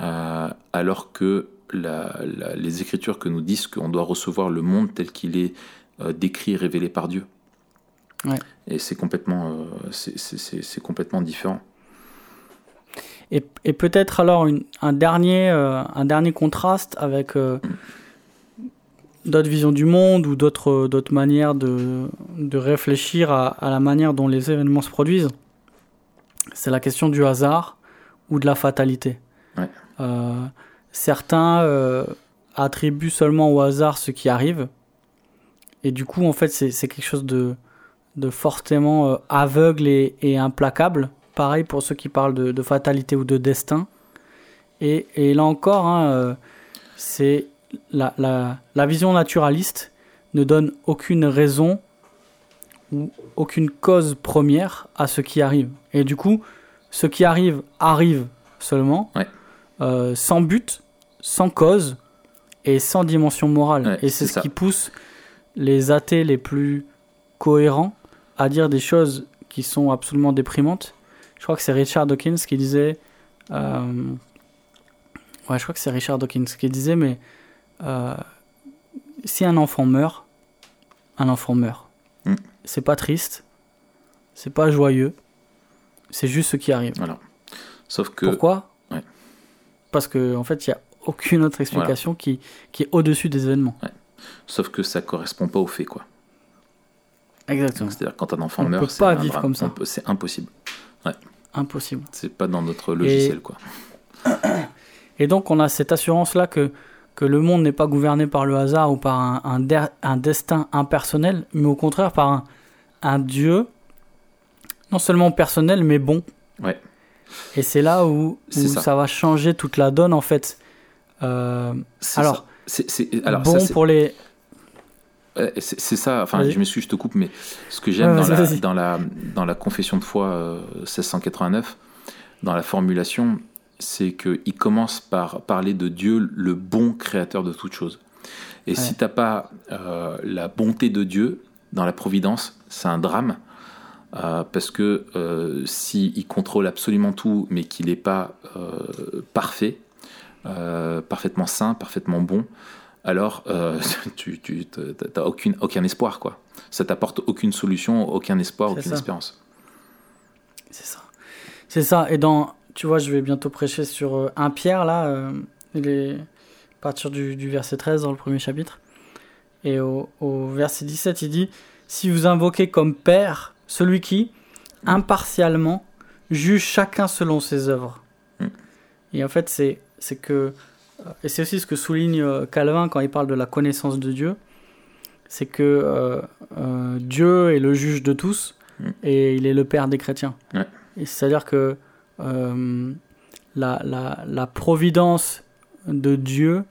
euh, alors que la- la- les Écritures que nous disent qu'on doit recevoir le monde tel qu'il est euh, décrit et révélé par Dieu. Ouais. Et c'est complètement, euh, c'est- complètement différent. Et, et peut-être alors une- un, dernier, euh, un dernier contraste avec d'autres visions du monde ou d'autres d'autres manières de, de réfléchir à, à la manière dont les événements se produisent. C'est la question du hasard ou de la fatalité. Ouais. Certains euh, attribuent seulement au hasard ce qui arrive. Et du coup, en fait, c'est quelque chose de, de fortement euh, aveugle et, implacable. Pareil pour ceux qui parlent de, fatalité ou de destin. Et, là encore, hein, euh, c'est la, la, vision naturaliste ne donne aucune raison ou aucune cause première à ce qui arrive. Et du coup, ce qui arrive arrive seulement. Euh, sans but, sans cause et sans dimension morale. Ouais, et c'est ce ça. qui pousse les athées les plus cohérents à dire des choses qui sont absolument déprimantes. Je crois que c'est Richard Dawkins qui disait. euh, ouais, je crois que c'est Richard Dawkins qui disait, mais euh, si un enfant meurt, un enfant meurt. Mm. C'est pas triste, c'est pas joyeux, c'est juste ce qui arrive. Voilà. Sauf que Pourquoi? Parce que en fait, il y a aucune autre explication qui, qui est au-dessus des événements. Sauf que ça correspond pas au fait, quoi. Exactement. C'est-à-dire quand un enfant On meurt, peut c'est pas vivre drame. comme ça. C'est impossible. Impossible. C'est pas dans notre logiciel, quoi. Et donc on a cette assurance-là que, que le monde n'est pas gouverné par le hasard ou par un, un, der- un destin impersonnel, mais au contraire par un, un Dieu, non seulement personnel, mais bon. Ouais. Et c'est là où, ça. ça. va changer toute la donne en fait. Euh, alors. C'est- bon ça, pour les... Euh, C'est ça, enfin, je m'excuse, je te coupe, mais ce que j'aime Ouais, dans, la, dans, la, dans la confession de foi euh, 1689, dans la formulation, c'est qu'il commence par parler de Dieu, le bon créateur de toutes choses. Et si tu n'as pas euh, la bonté de Dieu dans la providence, c'est un drame. Euh, parce que euh, s'il contrôle absolument tout, mais qu'il n'est pas euh, parfait, euh, parfaitement saint, parfaitement bon, alors tu aucune aucun espoir quoi. Ça t'apporte aucune solution, aucun espoir, aucune ça. espérance. C'est ça. C'est ça. Et dans, tu vois, je vais bientôt prêcher sur un Pierre, là, il est à partir du, du verset 13 dans le premier chapitre. Et au, au verset 17, il dit Si vous invoquez comme Père celui qui, impartialement, juge chacun selon ses œuvres. Mm. Et en fait, c'est c'est que. euh, Et c'est aussi ce que souligne euh, Calvin quand il parle de la connaissance de Dieu. c'est que euh, euh, Dieu est le juge de tous Mm. et il est le père des chrétiens. Ouais. Et c'est-à-dire que euh, la, la, la providence de Dieu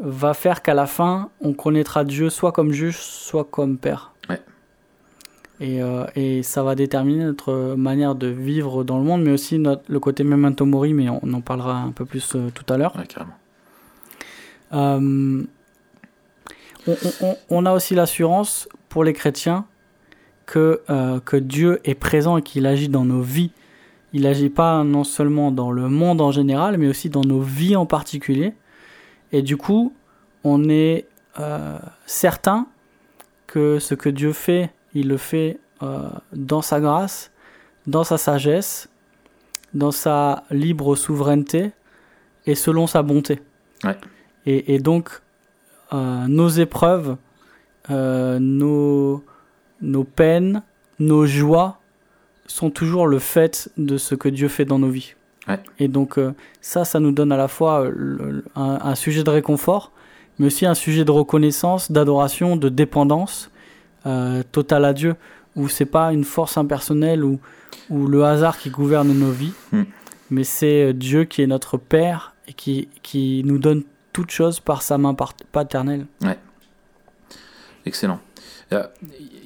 va faire qu'à la fin, on connaîtra Dieu soit comme juge, soit comme père. Et, euh, et ça va déterminer notre manière de vivre dans le monde, mais aussi notre, le côté memento mori, mais on, en parlera un peu plus euh, tout à l'heure. Ouais, carrément. Euh, on, on- on a aussi l'assurance pour les chrétiens que, euh, que Dieu est présent et qu'il agit dans nos vies. Il agit pas non seulement dans le monde en général, mais aussi dans nos vies en particulier. Et du coup, on est certain que ce que Dieu fait, il le fait euh, dans sa grâce, dans sa sagesse, dans sa libre souveraineté et selon sa bonté. Ouais. Et, et donc, euh, nos épreuves, euh, nos, nos peines, nos joies sont toujours le fait de ce que Dieu fait dans nos vies. Ouais. Et donc, euh, ça, ça nous donne à la fois le- le- un, un sujet de réconfort, mais aussi un sujet de reconnaissance, d'adoration, de dépendance euh, totale à Dieu, où c'est pas une force impersonnelle ou, ou le hasard qui gouverne nos vies, Hmm. mais c'est euh, Dieu qui est notre Père et qui, qui nous donne toutes choses par sa main paternelle. Excellent. Euh,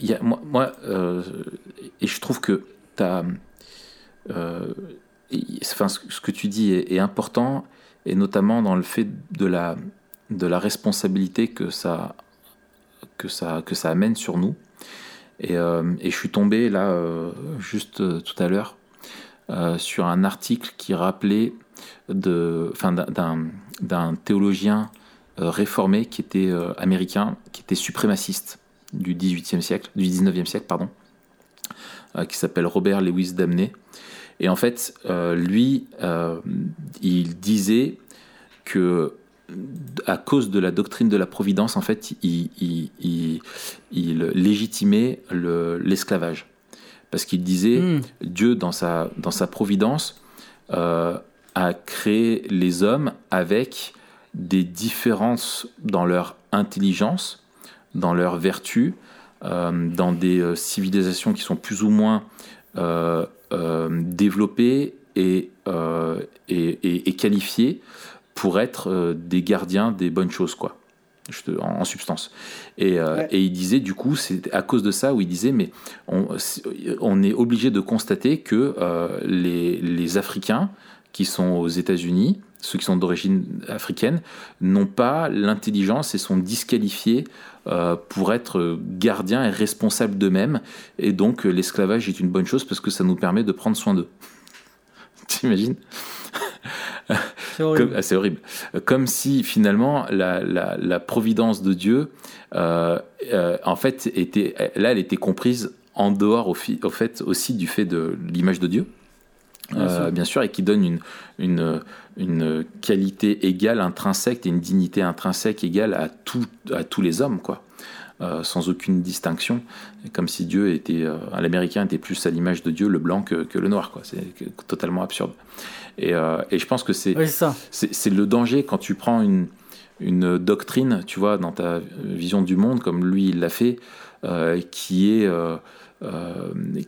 y a- moi, moi, euh, et je trouve que et- enfin, ce ce que tu dis est, est important, et notamment dans le fait de la, de la responsabilité que ça, que ça, que ça amène sur nous. Et, euh, et je suis tombé là, euh, juste euh, tout à l'heure, sur un article qui rappelait d'un- théologien réformé qui était américain, qui était suprémaciste du 18e siècle, du 19e siècle, pardon, qui s'appelle Robert Lewis Damney. Et en fait, lui, il disait que à cause de la doctrine de la providence, en fait, il, il- il- il légitimait le- l'esclavage. Parce qu'il disait, Hmm. Dieu, dans sa, dans sa providence, euh, a créé les hommes avec des différences dans leur intelligence, dans leur vertu, euh, dans des euh, civilisations qui sont plus ou moins euh, développées et, et, et- et qualifiées pour être euh, des gardiens des bonnes choses, quoi. Te- en, en substance. Et, euh, Ouais. et il disait, du coup, c'est à cause de ça où il disait, mais on, on est obligé de constater que euh, les, les Africains qui sont aux États-Unis, ceux qui sont d'origine africaine, n'ont pas l'intelligence et sont disqualifiés euh, pour être gardiens et responsables d'eux-mêmes. Et donc, euh, l'esclavage est une bonne chose parce que ça nous permet de prendre soin d'eux. T'imagines? C'est horrible. comme, ah, c'est horrible. Comme si finalement la, la, la providence de Dieu, euh, euh, en fait, était, là, elle était comprise en dehors au, fi- au fait aussi du fait de l'image de Dieu, Bien euh, sûr. bien sûr, et qui donne une, une, une qualité égale, intrinsèque, et une dignité intrinsèque égale à, tout, à tous les hommes, quoi. Euh, sans aucune distinction, comme si Dieu était, euh, l'américain était plus à l'image de Dieu, le blanc que, que le noir, quoi. C'est totalement absurde. Et, euh, et je pense que c'est Oui, c'est le danger quand tu prends une, une doctrine, tu vois, dans ta vision du monde, comme lui il l'a fait, euh, qui est euh,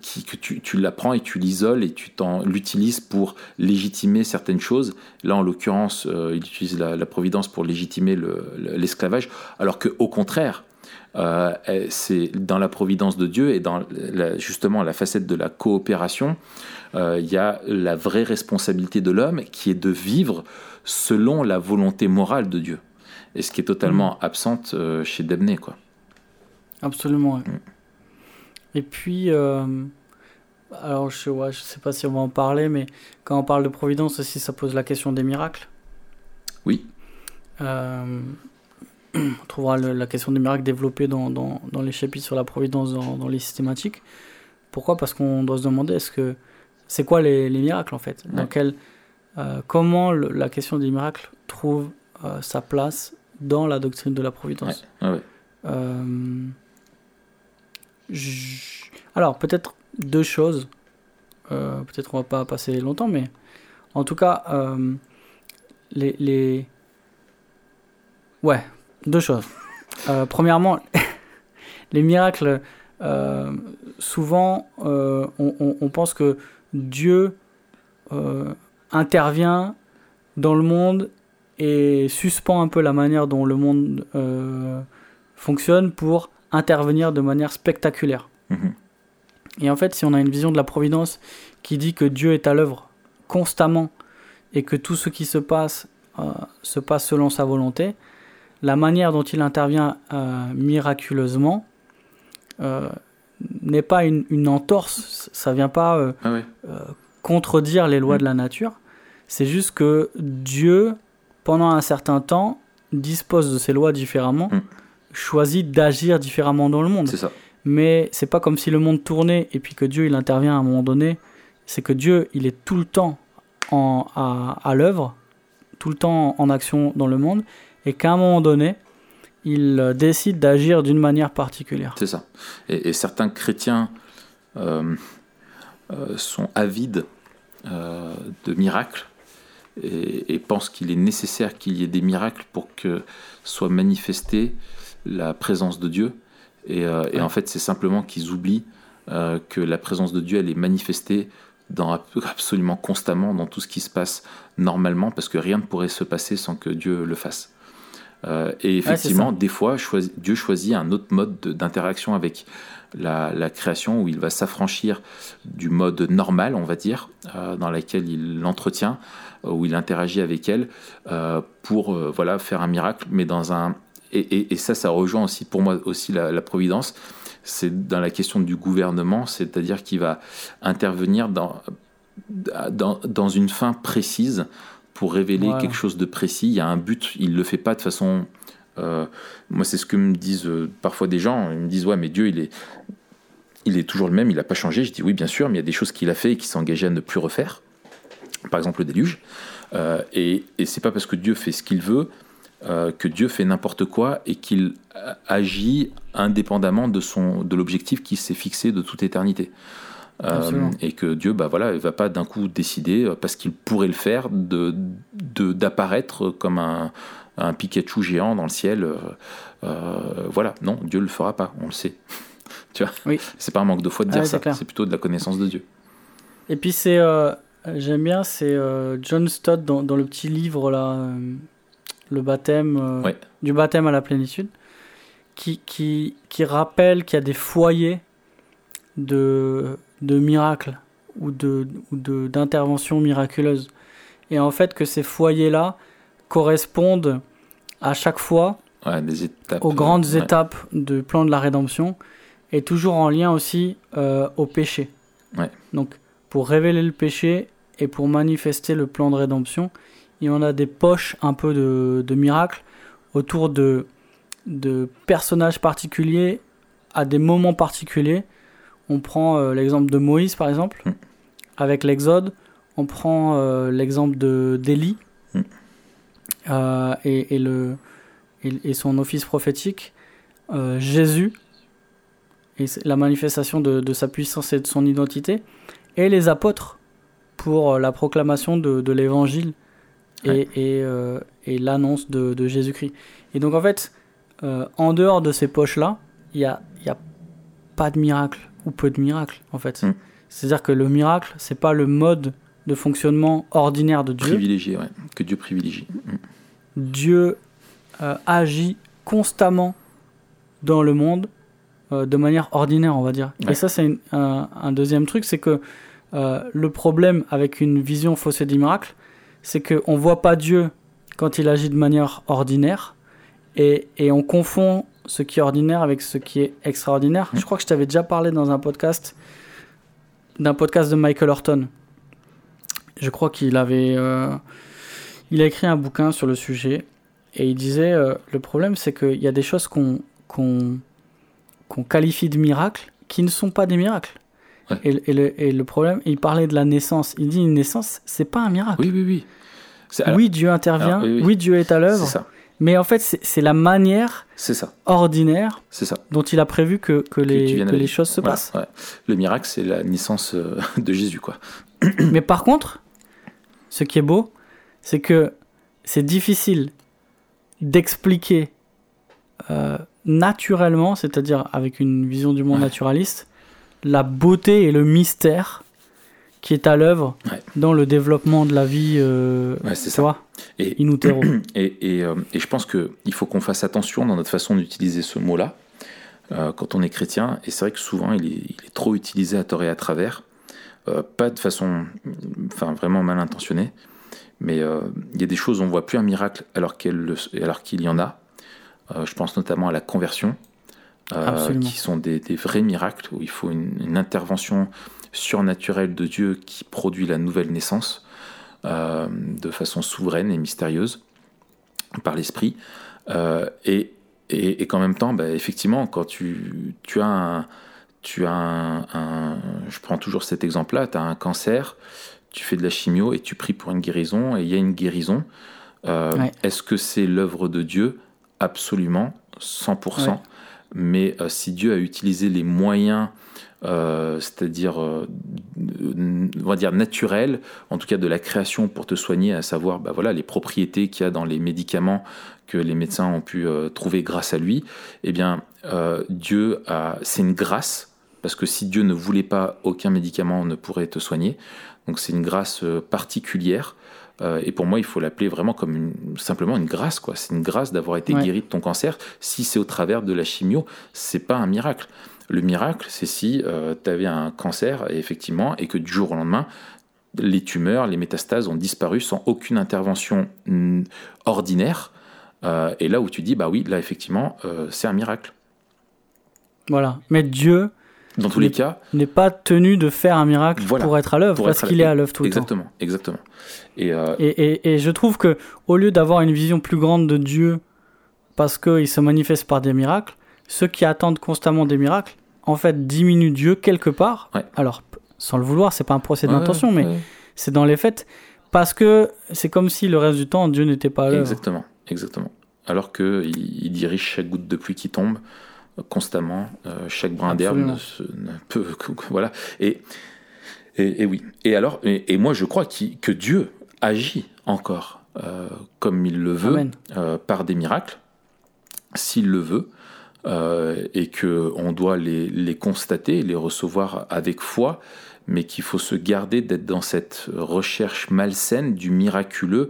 qui, que tu, tu l'apprends et tu l'isoles et tu t'en- l'utilises pour légitimer certaines choses. Là, en l'occurrence, euh, il utilise la, la providence pour légitimer le- le- l'esclavage, alors que au contraire, euh, c'est dans la providence de Dieu et dans la- justement la facette de la coopération, euh, il y a la vraie responsabilité de l'homme qui est de vivre selon la volonté morale de Dieu. Et ce qui est totalement absente euh, chez Damné, quoi. Absolument. ouais. Mm. Et puis, alors je, ouais, je sais pas si on va en parler, mais quand on parle de providence aussi, ça pose la question des miracles. Oui. Euh, on trouvera le- la question des miracles développée dans, dans, dans les chapitres sur la providence dans, dans les systématiques. Pourquoi? Parce qu'on doit se demander est-ce que c'est quoi les, les miracles en fait? Dans Ouais. quel, euh, Comment le- la question des miracles trouve euh, sa place dans la doctrine de la providence? Ouais, ouais. euh, je- Alors, peut-être deux choses. Peut-être on va pas passer longtemps, mais en tout cas, les, les. Ouais, deux choses. Euh, premièrement, Les miracles, euh, souvent, euh, on, on- on pense que Dieu intervient dans le monde et suspend un peu la manière dont le monde fonctionne pour intervenir de manière spectaculaire. Mhm. Et en fait, si on a une vision de la providence qui dit que Dieu est à l'œuvre constamment et que tout ce qui se passe se passe selon sa volonté, la manière dont il intervient euh, miraculeusement euh, n'est pas une, une entorse, ça vient pas euh, Ah contredire les lois Mm. de la nature, c'est juste que Dieu, pendant un certain temps, dispose de ses lois différemment, Mm. choisit d'agir différemment dans le monde C'est ça. mais c'est pas comme si le monde tournait et puis que Dieu il intervient à un moment donné. C'est que Dieu il est tout le temps en, à, à l'œuvre, tout le temps en action dans le monde et qu'à un moment donné il euh, décide d'agir d'une manière particulière. C'est ça. Et, et certains chrétiens euh, euh, sont avides euh, de miracles et, et pensent qu'il est nécessaire qu'il y ait des miracles pour que soit manifestée la présence de Dieu. Et, en fait, c'est simplement qu'ils oublient que la présence de Dieu, elle est manifestée dans, absolument constamment dans tout ce qui se passe normalement, parce que rien ne pourrait se passer sans que Dieu le fasse. Euh, et effectivement, des fois, choisi- Dieu choisit un autre mode de- d'interaction avec la, la création où il va s'affranchir du mode normal, on va dire, euh, dans lequel il l'entretient, euh, où il interagit avec elle, euh, pour voilà faire un miracle, mais dans un et, et- et ça, ça rejoint aussi pour moi aussi la, la providence. C'est dans la question du gouvernement, c'est-à-dire qu'il va intervenir dans, dans, dans une fin précise pour révéler Voilà. quelque chose de précis. Il y a un but, il le fait pas de façon. euh, moi, c'est ce que me disent euh, parfois des gens. Ils me disent ouais, mais Dieu, il est, il est toujours le même, il n'a pas changé. Je dis oui, bien sûr, mais il y a des choses qu'il a fait et qu'il s'est engagé à ne plus refaire. Par exemple, le déluge. Euh, et et c'est pas parce que Dieu fait ce qu'il veut euh, que Dieu fait n'importe quoi et qu'il agit indépendamment de son de l'objectif qui s'est fixé de toute éternité. Euh, et que Dieu, bah voilà, il va pas d'un coup décider euh, parce qu'il pourrait le faire de d'apparaître comme un un Pikachu géant dans le ciel. euh, voilà, non, Dieu le fera pas, on le sait. tu vois, Oui. c'est pas un manque de foi de Ah dire ça, c'est plutôt de la connaissance de Dieu. Et puis c'est, euh, j'aime bien, c'est John Stott dans, dans le petit livre là, le baptême, Ouais. du baptême à la plénitude, qui, qui, qui rappelle qu'il y a des foyers de, de miracles ou de ou de d'interventions miraculeuses. Et en fait que ces foyers là correspondent à chaque fois Ouais, des étapes. aux grandes ouais. étapes du plan de la rédemption et toujours en lien aussi euh, au péché. Ouais. Donc pour révéler le péché et pour manifester le plan de rédemption, il y en a des poches un peu de, de miracles autour de, de personnages particuliers à des moments particuliers. On prend euh, l'exemple de Moïse par exemple, Mm. avec l'Exode. On prend euh, l'exemple de d'Élie Mm. euh, et, et le, et, et son office prophétique. Jésus et la manifestation de, de sa puissance et de son identité. Et les apôtres pour la proclamation de, de l'évangile et, Ouais. et, et l'annonce de, de Jésus-Christ. Et donc en fait, en dehors de ces poches-là, il n'y a, il y a pas de miracle ou peu de miracles en fait. Mm. C'est-à-dire que le miracle, c'est pas le mode de fonctionnement ordinaire de Dieu. Privilégié, ouais, que Dieu privilégie. Mm. Dieu euh, agit constamment dans le monde euh, de manière ordinaire, on va dire. Ouais. Et ça, c'est un, un deuxième truc, c'est que euh, le problème avec une vision faussée du miracle, c'est qu'on ne voit pas Dieu quand il agit de manière ordinaire, et, et on confond ce qui est ordinaire avec ce qui est extraordinaire. Mm. Je crois que je t'avais déjà parlé dans un podcast, d'un podcast de Michael Horton. Je crois qu'il avait... euh, il a écrit un bouquin sur le sujet et il disait euh, le problème c'est qu'il y a des choses qu'on qu'on qu'on qualifie de miracles qui ne sont pas des miracles. Ouais. Et, et le, et le problème, il parlait de la naissance. Il dit une naissance, c'est pas un miracle. Oui, oui, oui. C'est alors, oui, Dieu intervient, alors, oui, oui, oui. Dieu est à c'est l'œuvre, ça, mais en fait, c'est la manière ça, ordinaire ça. dont il a prévu que, les, que choses se Voilà, passent. ouais. Le miracle, c'est la naissance euh, de Jésus, quoi. Mais par contre, ce qui est beau, c'est que c'est difficile d'expliquer euh, naturellement, c'est-à-dire avec une vision du monde Ouais. naturaliste, la beauté et le mystère qui est à l'œuvre Ouais. dans le développement de la vie, euh, Ouais, c'est ça. Et, et, et, euh, et je pense qu'il faut qu'on fasse attention dans notre façon d'utiliser ce mot-là euh, quand on est chrétien. Et c'est vrai que souvent, il est, il est trop utilisé à tort et à travers. Euh, pas de façon enfin, vraiment mal intentionnée. Mais il y a des choses où on voit plus un miracle alors qu'elle le- alors qu'il y en a. Je pense notamment à la conversion, qui sont des, des vrais miracles où il faut une, une intervention surnaturelle de Dieu qui produit la nouvelle naissance euh, de façon souveraine et mystérieuse par l'esprit. Euh, et, et, et qu'en même temps, bah, effectivement, quand tu, tu as un. Tu as un, un- je prends toujours cet exemple-là, tu as un cancer, tu fais de la chimio et tu pries pour une guérison et il y a une guérison. Euh, Ouais. Est-ce que c'est l'œuvre de Dieu? Absolument, 100%. Ouais. Mais euh, si Dieu a utilisé les moyens, euh, c'est-à-dire, euh, on va dire naturels, en tout cas de la création pour te soigner, à savoir bah voilà, les propriétés qu'il y a dans les médicaments que les médecins ont pu euh, trouver grâce à lui, eh bien, Dieu a, c'est une grâce, parce que si Dieu ne voulait pas, aucun médicament ne pourrait te soigner. Donc c'est une grâce particulière. Et pour moi, il faut l'appeler vraiment comme une, simplement une grâce, quoi. C'est une grâce d'avoir été Ouais. guéri de ton cancer. Si c'est au travers de la chimio, c'est pas un miracle. Le miracle, c'est si tu avais un cancer, et effectivement, et que du jour au lendemain, les tumeurs, les métastases ont disparu sans aucune intervention mm, ordinaire. Euh, et là où tu dis, bah oui, là effectivement, euh, c'est un miracle. Voilà. Mais Dieu Dans tous les cas, n'est pas tenu de faire un miracle Voilà. pour être à l'œuvre, parce qu'il est à l'œuvre tout le temps. exactement, exactement. Et, euh, Et, et, et je trouve que au lieu d'avoir une vision plus grande de Dieu parce qu'il se manifeste par des miracles, ceux qui attendent constamment des miracles, en fait, diminuent Dieu quelque part. Ouais. Alors, sans le vouloir, c'est pas un procès ouais, d'intention, mais c'est dans les faits. Parce que c'est comme si le reste du temps, Dieu n'était pas à l'œuvre. exactement, exactement. Alors que il, il dirige chaque goutte de pluie qui tombe euh, constamment, euh, chaque brin d'herbe ne, ne peut, voilà. Et, et, et oui. Et alors, et, et moi je crois qu'il- que Dieu agit encore euh, comme il le veut, euh, par des miracles, s'il le veut, euh, et que on doit les, les constater, les recevoir avec foi, mais qu'il faut se garder d'être dans cette recherche malsaine du miraculeux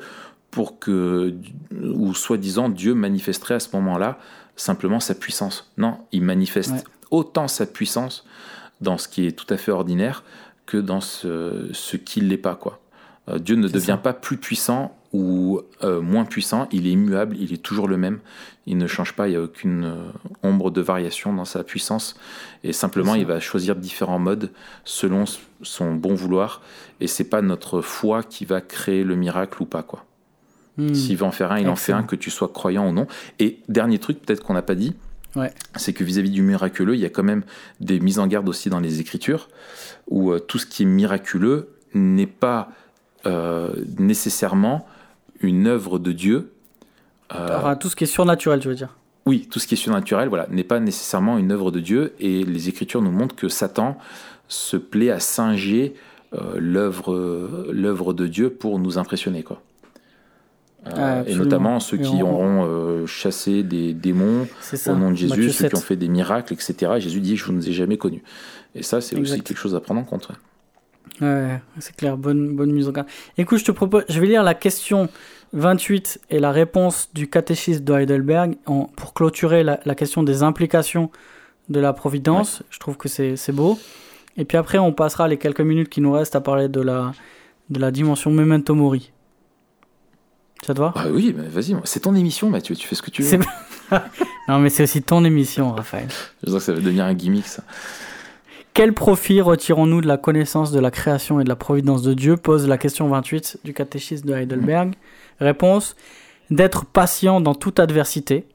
pour que, ou soi-disant, Dieu manifesterait à ce moment-là simplement sa puissance. Non, il manifeste Ouais. autant sa puissance dans ce qui est tout à fait ordinaire que dans ce, ce qui ne l'est pas. Quoi. Euh, Dieu ne devient ça. pas plus puissant ou euh, moins puissant, il est immuable, il est toujours le même, il ne change pas, il n'y a aucune euh, ombre de variation dans sa puissance, et simplement il va choisir différents modes selon son bon vouloir, et c'est pas notre foi qui va créer le miracle ou pas. quoi. Hmm. S'il veut en faire un, il en fait un, que tu sois croyant ou non. Et dernier truc, peut-être qu'on n'a pas dit, Ouais. c'est que vis-à-vis du miraculeux, il y a quand même des mises en garde aussi dans les Écritures, où euh, tout ce qui est miraculeux n'est pas euh, nécessairement une œuvre de Dieu. Euh, tout ce qui est surnaturel, tu veux dire. oui, tout ce qui est surnaturel, voilà, n'est pas nécessairement une œuvre de Dieu, et les Écritures nous montrent que Satan se plaît à singer euh, l'œuvre, de Dieu pour nous impressionner, quoi. Et notamment ceux qui on- auront euh, chassé des démons au nom de Jésus, ceux qui 7. ont fait des miracles, etc. Jésus dit Je vous ai jamais connus. Et ça, c'est aussi quelque chose à prendre en compte. ouais. Ouais, c'est clair, bonne, bonne mise en garde. Écoute, je te propose, je vais lire la question 28 et la réponse du catéchisme de Heidelberg en- pour clôturer la, la question des implications de la providence. Je trouve que c'est c'est beau. Et puis après, on passera les quelques minutes qui nous restent à parler de la, de la dimension memento mori. Ça te va? Ah oui, mais vas-y, c'est ton émission, Mathieu, tu fais ce que tu veux. Non, mais c'est aussi ton émission, Raphaël. Je sens que ça va devenir un gimmick, ça. Quel profit retirons-nous de la connaissance de la création et de la providence de Dieu pose la question 28 du catéchisme de Heidelberg. Réponse d'être patient dans toute adversité,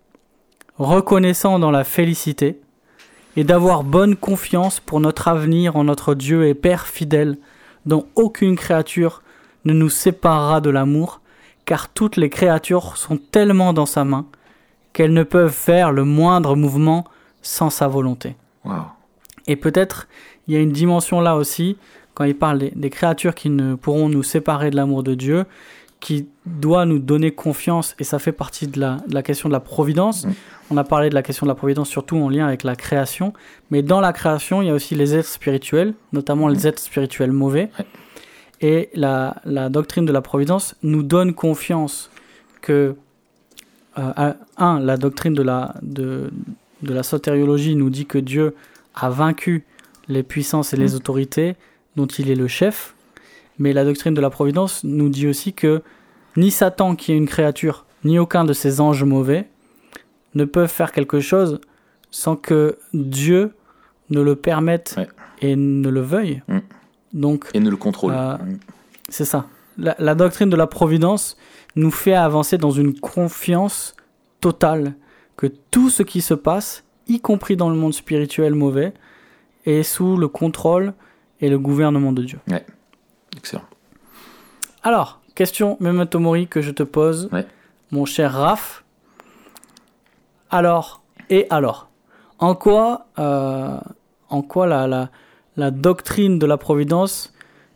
reconnaissant dans la félicité, et d'avoir bonne confiance pour notre avenir en notre Dieu et Père fidèle, dont aucune créature ne nous séparera de l'amour, car toutes les créatures sont tellement dans sa main qu'elles ne peuvent faire le moindre mouvement sans sa volonté. Waouh. Et peut-être il y a une dimension là aussi, quand il parle des, des créatures qui ne pourront nous séparer de l'amour de Dieu, qui doit nous donner confiance, et ça fait partie de la, de la question de la providence. Mm. On a parlé de la question de la providence surtout en lien avec la création, mais dans la création, il y a aussi les êtres spirituels, notamment les êtres spirituels mauvais. Et la, la doctrine de la providence nous donne confiance que, euh, un, la doctrine de la, de, de la sotériologie nous dit que Dieu a vaincu les puissances et les Mm. autorités dont il est le chef. Mais la doctrine de la providence nous dit aussi que ni Satan, qui est une créature, ni aucun de ces anges mauvais ne peuvent faire quelque chose sans que Dieu ne le permette Ouais. et ne le veuille. Mm. Donc, Et ne le contrôle. Euh, c'est ça. La, la doctrine de la providence nous fait avancer dans une confiance totale que tout ce qui se passe, y compris dans le monde spirituel mauvais, est sous le contrôle et le gouvernement de Dieu. Excellent. Alors, question Memento Mori que je te pose, Ouais. mon cher Raph. Alors, et alors? En quoi, euh, en quoi la, la, la doctrine de la providence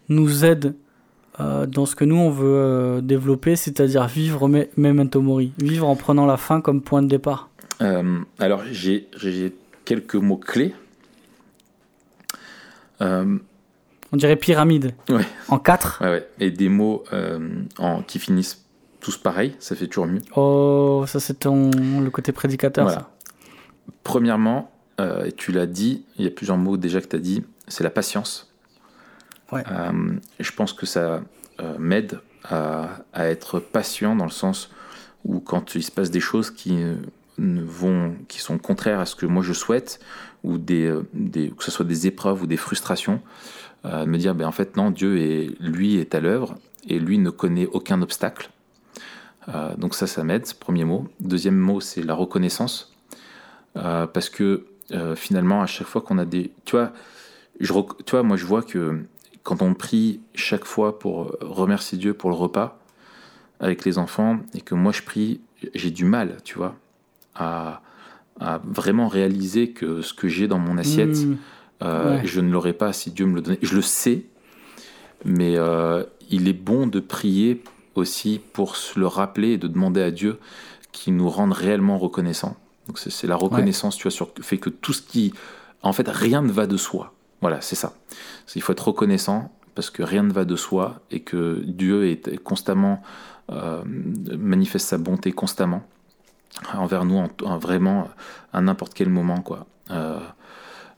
nous aide euh, dans ce que nous on veut euh, développer, c'est-à-dire vivre me- Memento Mori, vivre en prenant la fin comme point de départ? Euh, alors, j'ai quelques mots clés. Euh, On dirait pyramide. Ouais. En quatre ouais, ouais. Et des mots euh, en, qui finissent tous pareil, ça fait toujours mieux. Oh, ça c'est ton le côté prédicateur. Voilà. Premièrement, euh, et tu l'as dit, il y a plusieurs mots déjà que tu as dit, c'est la patience. Ouais. Euh, je pense que ça euh, m'aide à, à être patient dans le sens où quand il se passe des choses qui, vont, qui sont contraires à ce que moi je souhaite, ou euh, des, que ce soit des épreuves ou des frustrations, euh, me dire ben, en fait non, Dieu est, lui est à l'œuvre et lui ne connaît aucun obstacle. Euh, donc ça, ça m'aide, premier mot. Deuxième mot, c'est la reconnaissance. Euh, parce que finalement, à chaque fois qu'on a des... Tu je, tu vois, moi je vois que quand on prie chaque fois pour remercier Dieu pour le repas avec les enfants, et que moi je prie, j'ai du mal, tu vois, à, à vraiment réaliser que ce que j'ai dans mon assiette, Mmh. euh, Ouais. je ne l'aurais pas si Dieu me le donnait. Je le sais, mais euh, il est bon de prier aussi pour se le rappeler et de demander à Dieu qu'il nous rende réellement reconnaissants. Donc c'est la reconnaissance, tu vois, sur le fait que tout ce qui... En fait, rien ne va de soi. Voilà, c'est ça. Il faut être reconnaissant parce que rien ne va de soi et que Dieu est constamment... euh, manifeste sa bonté constamment envers nous, en, en vraiment à n'importe quel moment, quoi. Euh,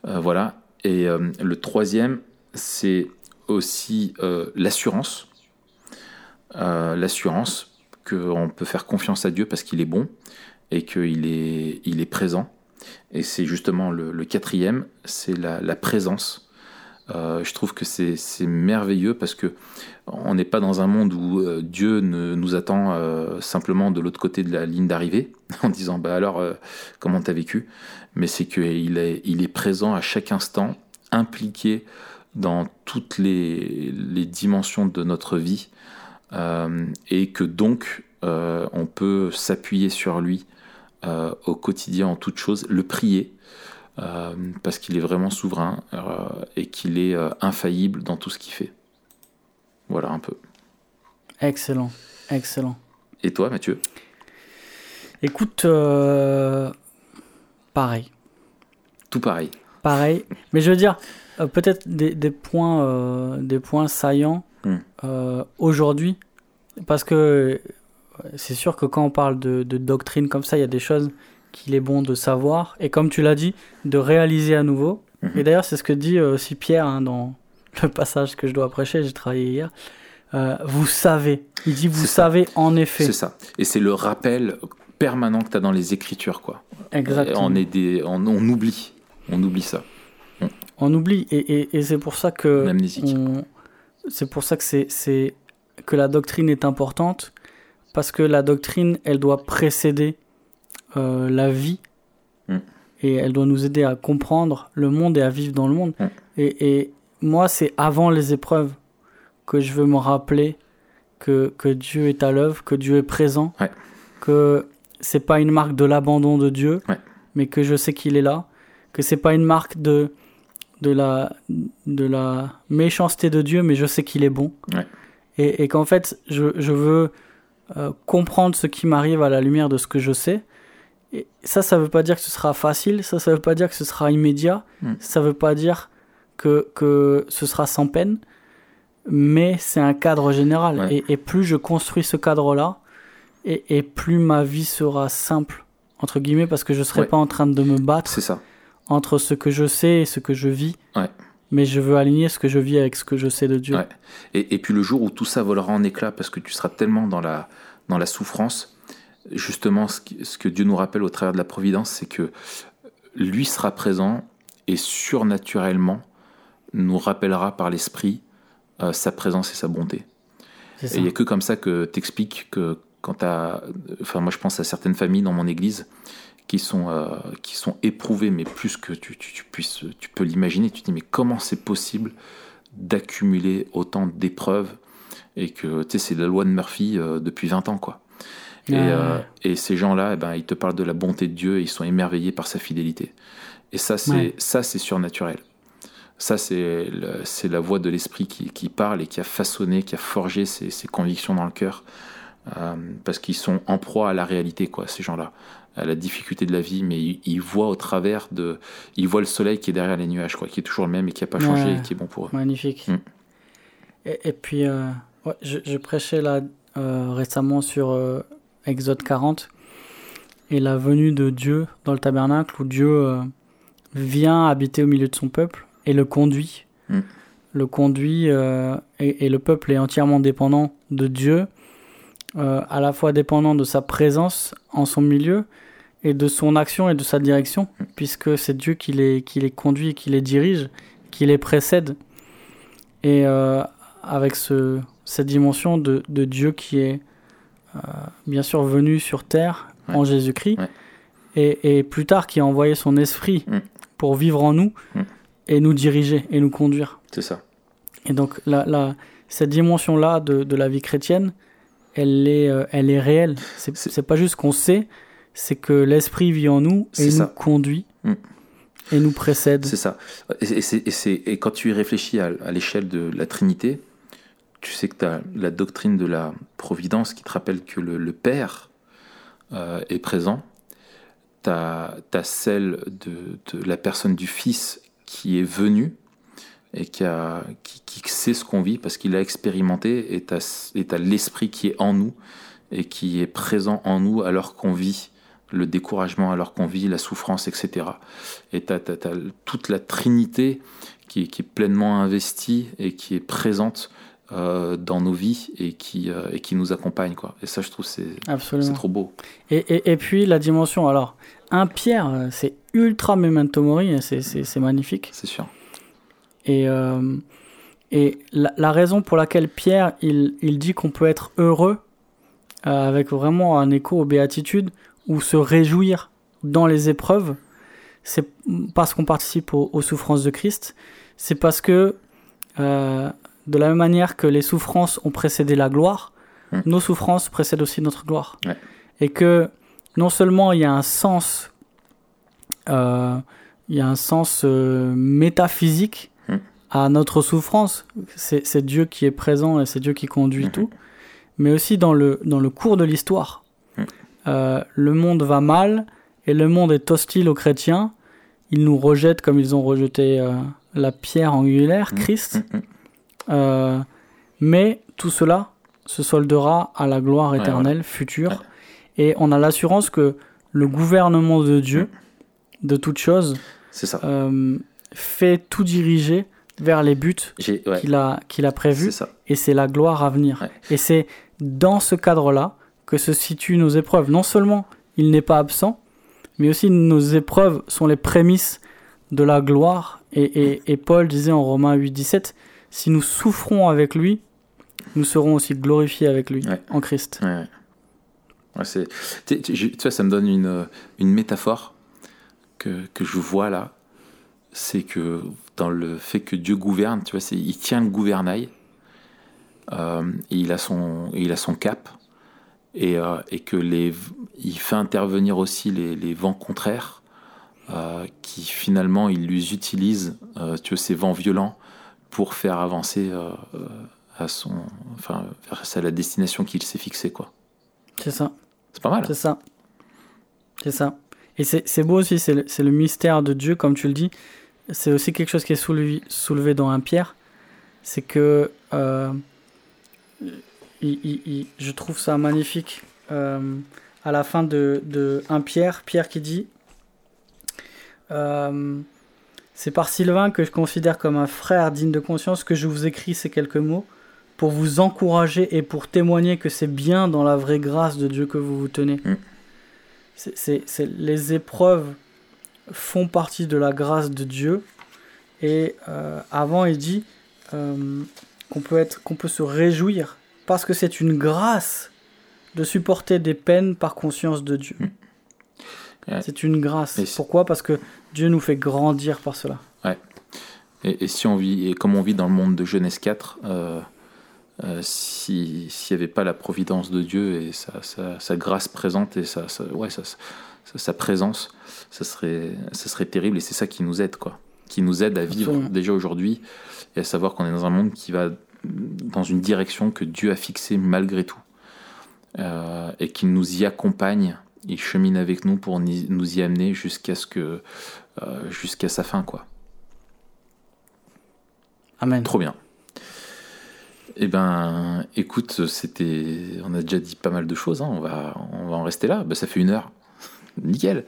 euh, voilà. Et euh, le troisième, c'est aussi l'assurance. L'assurance qu'on peut faire confiance à Dieu parce qu'il est bon et qu'il est, il est présent. Et c'est justement le, quatrième, c'est la présence. Euh, je trouve que c'est merveilleux parce que on n'est pas dans un monde où euh, Dieu ne, nous attend euh, simplement de l'autre côté de la ligne d'arrivée en disant bah alors comment t'as vécu? Mais c'est qu'il est, présent à chaque instant impliqué dans toutes les, dimensions de notre vie et que donc on peut s'appuyer sur lui au quotidien en toute chose, le prier parce qu'il est vraiment souverain euh, et qu'il est euh, infaillible dans tout ce qu'il fait. Voilà un peu. Excellent, excellent. Et toi, Mathieu? Écoute, euh, pareil. Tout pareil. Pareil. Mais je veux dire, euh, peut-être des, des points, euh, des points saillants Hmm. euh, aujourd'hui. Parce que euh, c'est sûr que quand on parle de, de doctrine comme ça, il y a des choses qu'il est bon de savoir. Et comme tu l'as dit, de réaliser à nouveau. Mhm. Et d'ailleurs, c'est ce que dit euh, aussi Pierre hein, dans le passage que je dois prêcher. J'ai travaillé hier. Euh, vous savez. Il dit, vous ça. savez en effet. C'est ça. Et c'est le rappel permanent que tu as dans les Écritures, quoi. Exactement. On, est des, on, on oublie. On oublie ça. On oublie. Et, et, et c'est pour ça que. C'est pour ça que c'est que la doctrine est importante parce que la doctrine, elle doit précéder euh, la vie Mm. et elle doit nous aider à comprendre le monde et à vivre dans le monde. Mm. Et, et moi, c'est avant les épreuves que je veux me rappeler que, que Dieu est à l'œuvre, que Dieu est présent, Ouais. que c'est pas une marque de l'abandon de Dieu, Ouais. mais que je sais qu'il est là, que c'est pas une marque de de la de la méchanceté de Dieu, mais je sais qu'il est bon. Ouais. et, et qu'en fait, je, je veux euh, comprendre ce qui m'arrive à la lumière de ce que je sais. Et ça, ça veut pas dire que ce sera facile, ça, ça veut pas dire que ce sera immédiat, Mm. ça veut pas dire que, que ce sera sans peine, mais c'est un cadre général. Ouais. Et, et plus je construis ce cadre-là, et, et plus ma vie sera simple, entre guillemets, parce que je serai Ouais. pas en train de me battre ça. entre ce que je sais et ce que je vis. Ouais. Mais je veux aligner ce que je vis avec ce que je sais de Dieu. Et, et puis le jour où tout ça volera en éclats parce que tu seras tellement dans la, dans la souffrance, justement, ce, que Dieu nous rappelle au travers de la providence, c'est que lui sera présent et surnaturellement nous rappellera par l'esprit euh, sa présence et sa bonté. Et il n'y a que comme ça que t'expliques que quand t'as... Enfin, moi, je pense à certaines familles dans mon église qui sont, euh, qui sont éprouvées, mais plus que tu, tu, tu puisses, tu peux l'imaginer. Tu te dis, mais comment c'est possible d'accumuler autant d'épreuves et que, tu sais, c'est la loi de Murphy euh, depuis 20 ans, quoi. Et, Ouais. euh, et ces gens-là, eh ben, ils te parlent de la bonté de Dieu et ils sont émerveillés par sa fidélité. Et ça, c'est Ouais. ça, c'est surnaturel. Ça, c'est la voix de l'esprit qui, qui parle et qui a façonné, qui a forgé ces, ces convictions dans le cœur. Euh, parce qu'ils sont en proie à la réalité, quoi, ces gens-là, à la difficulté de la vie, mais ils, ils voient au travers de. Ils voient le soleil qui est derrière les nuages, quoi, qui est toujours le même et qui n'a pas changé Ouais. et qui est bon pour eux. Magnifique. Mm. Et, et puis, euh, ouais, je, je prêchais là euh, récemment sur Exode 40 et la venue de Dieu dans le tabernacle où Dieu euh, vient habiter au milieu de son peuple et le conduit. Mm. Le conduit euh, et, et le peuple est entièrement dépendant de Dieu, euh, à la fois dépendant de sa présence en son milieu et de son action et de sa direction, puisque c'est Dieu qui les, qui les conduit, qui les dirige, qui les précède. Et avec ce, cette dimension de, de Dieu qui est bien sûr venu sur terre Ouais. en Jésus-Christ, Ouais. et, et plus tard qui a envoyé son esprit Mm. pour vivre en nous Mm. et nous diriger et nous conduire. C'est ça. Et donc la, la, cette dimension-là de, de la vie chrétienne, elle est, euh, elle est réelle. C'est pas juste qu'on sait, c'est que l'esprit vit en nous et nous ça. conduit Mm. et nous précède. C'est ça. Et, et c'est- et c'est- et quand tu y réfléchis à, à l'échelle de la Trinité, tu sais que tu as la doctrine de la providence qui te rappelle que le, Père euh, est présent. Tu as, celle de, la personne du Fils qui est venu et qui, a, qui, qui sait ce qu'on vit parce qu'il a expérimenté, et tu as, l'Esprit qui est en nous et qui est présent en nous alors qu'on vit le découragement, alors qu'on vit la souffrance, etc. Et tu as, toute la Trinité qui, qui est pleinement investie et qui est présente euh, dans nos vies et qui, euh, et qui nous accompagne. Quoi. Et ça, je trouve, c'est trop beau. Et, et, et puis la dimension, alors, un Pierre, euh, c'est ultra memento mori, hein, c'est- magnifique. C'est sûr. Et, euh, et la, la raison pour laquelle Pierre, il, il dit qu'on peut être heureux, avec vraiment un écho aux béatitudes, ou se réjouir dans les épreuves, c'est parce qu'on participe aux, aux souffrances de Christ, c'est parce que, euh, de la même manière que les souffrances ont précédé la gloire, Mm. nos souffrances précèdent aussi notre gloire. Ouais. Et que non seulement il y a un sens, euh, il y a un sens euh, métaphysique Mm. à notre souffrance, c'est Dieu qui est présent et c'est Dieu qui conduit Mhm. tout, mais aussi dans le, dans le cours de l'histoire. Euh, le monde va mal et le monde est hostile aux chrétiens. Ils nous rejettent comme ils ont rejeté la pierre angulaire. Christ. Euh, mais tout cela se soldera à la gloire Ouais, éternelle future. Et on a l'assurance que le gouvernement de Dieu, de toutes choses, C'est ça. euh, fait tout diriger vers les buts ouais, qu'il a, qu'il a prévus. Et c'est la gloire à venir. Et c'est dans ce cadre-là que se situent nos épreuves. Non seulement il n'est pas absent, mais aussi nos épreuves sont les prémices de la gloire. Et, et- et Paul disait en Romains 8, 17, si nous souffrons avec lui, nous serons aussi glorifiés avec lui Ouais. en Christ. Ouais, c'est, tu, tu- je- tu vois, ça me donne une, euh, une métaphore que, que je vois là. C'est que dans le fait que Dieu gouverne, tu vois, c'est, il tient le gouvernail, euh, et il, a son, il a son cap, et, euh, et que les, il fait intervenir aussi les, les vents contraires, euh, qui finalement, il les utilise, tu vois, ces vents violents, pour faire avancer euh, euh, à son, enfin, vers à la destination qu'il s'est fixée, quoi. C'est ça. C'est pas mal. C'est ça. C'est ça. Et c'est beau aussi, c'est le, le mystère de Dieu, comme tu le dis. C'est aussi quelque chose qui est soulevé, soulevé dans un Pierre. C'est que euh, il- il- il- je trouve ça magnifique. euh, à la fin de, de 1 Pierre, Pierre qui dit euh, C'est par Sylvain que je considère comme un frère digne de conscience que je vous écris ces quelques mots pour vous encourager et pour témoigner que c'est bien dans la vraie grâce de Dieu que vous vous tenez. Mm. C'est, les épreuves font partie de la grâce de Dieu. Et euh, avant, il dit euh, qu'on peut, être, qu'on peut se réjouir parce que c'est une grâce de supporter des peines par conscience de Dieu. Mm. Ouais. C'est une grâce. Et Pourquoi? Parce que Dieu nous fait grandir par cela. Et, et si on vit, et comme on vit dans le monde de Genèse 4, euh, euh, si- s'il n'y avait pas la providence de Dieu et sa, sa- sa grâce présente et sa, ouais, présence, ça serait, ça serait terrible et c'est ça qui nous aide, quoi. Qui nous aide à vivre Absolument. déjà aujourd'hui et à savoir qu'on est dans un monde qui va dans une direction que Dieu a fixée malgré tout Euh, et qu'il nous y accompagne, il chemine avec nous pour nous y amener jusqu'à ce que euh, jusqu'à sa fin, quoi. Amen. Trop bien. Eh ben, écoute, c'était, on a déjà dit pas mal de choses. hein. On va, on va en rester là. Bah, ça fait une heure. Nickel.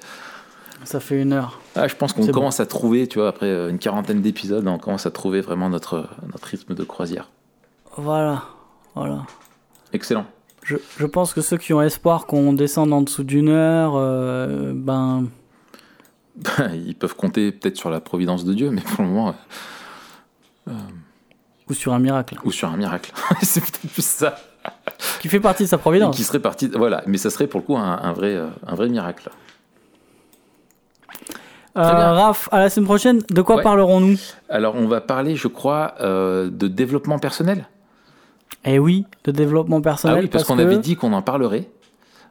Ça fait une heure. Ah, je pense qu'on bon. commence à trouver, tu vois, après euh, une quarantaine d'épisodes, on commence à trouver vraiment notre, notre rythme de croisière. Voilà. Voilà. Excellent. Je, je pense que ceux qui ont espoir qu'on descende en dessous d'une heure, euh, ben, Ils peuvent compter peut-être sur la providence de Dieu, mais pour le moment, euh, ou sur un miracle. ou sur un miracle. C'est peut-être plus ça. Qui fait partie de sa Et providence. qui serait parti. Voilà, mais ça serait pour le coup un, un vrai, euh, un vrai miracle. Euh. Raph, à la semaine prochaine, de quoi Ouais. parlerons-nous? Alors, on va parler, je crois, euh, de développement personnel. Eh oui, de développement personnel. Ah oui, parce, qu'on que- avait dit qu'on en parlerait.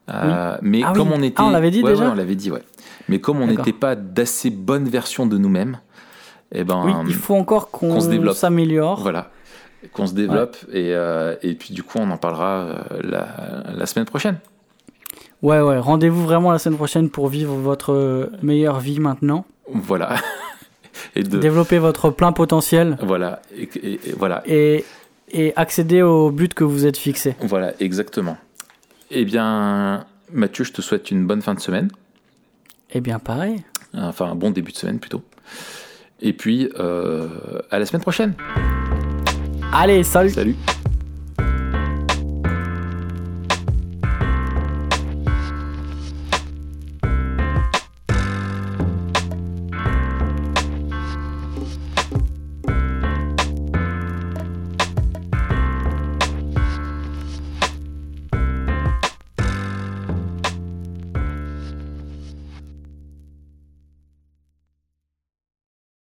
Euh, Mais Ah comme oui. on était. Ah, on l'avait dit Ouais, déjà ouais, on l'avait dit, ouais. Mais comme on n'était pas d'assez bonne version de nous-mêmes, eh ben. Oui, il faut encore qu'on s'améliore. Voilà. Qu'on se développe. Et, euh, et puis, du coup, on en parlera euh, la, la semaine prochaine. Ouais, ouais. Rendez-vous vraiment la semaine prochaine pour vivre votre meilleure vie maintenant. Voilà. et de. Développer votre plein potentiel Voilà. Et, et- et voilà. et, et accéder au but que vous êtes fixé. Voilà, exactement. Eh bien, Mathieu, je te souhaite une bonne fin de semaine. Eh bien, pareil. Enfin, un bon début de semaine plutôt. Et puis, euh, à la semaine prochaine. Allez, salut Salut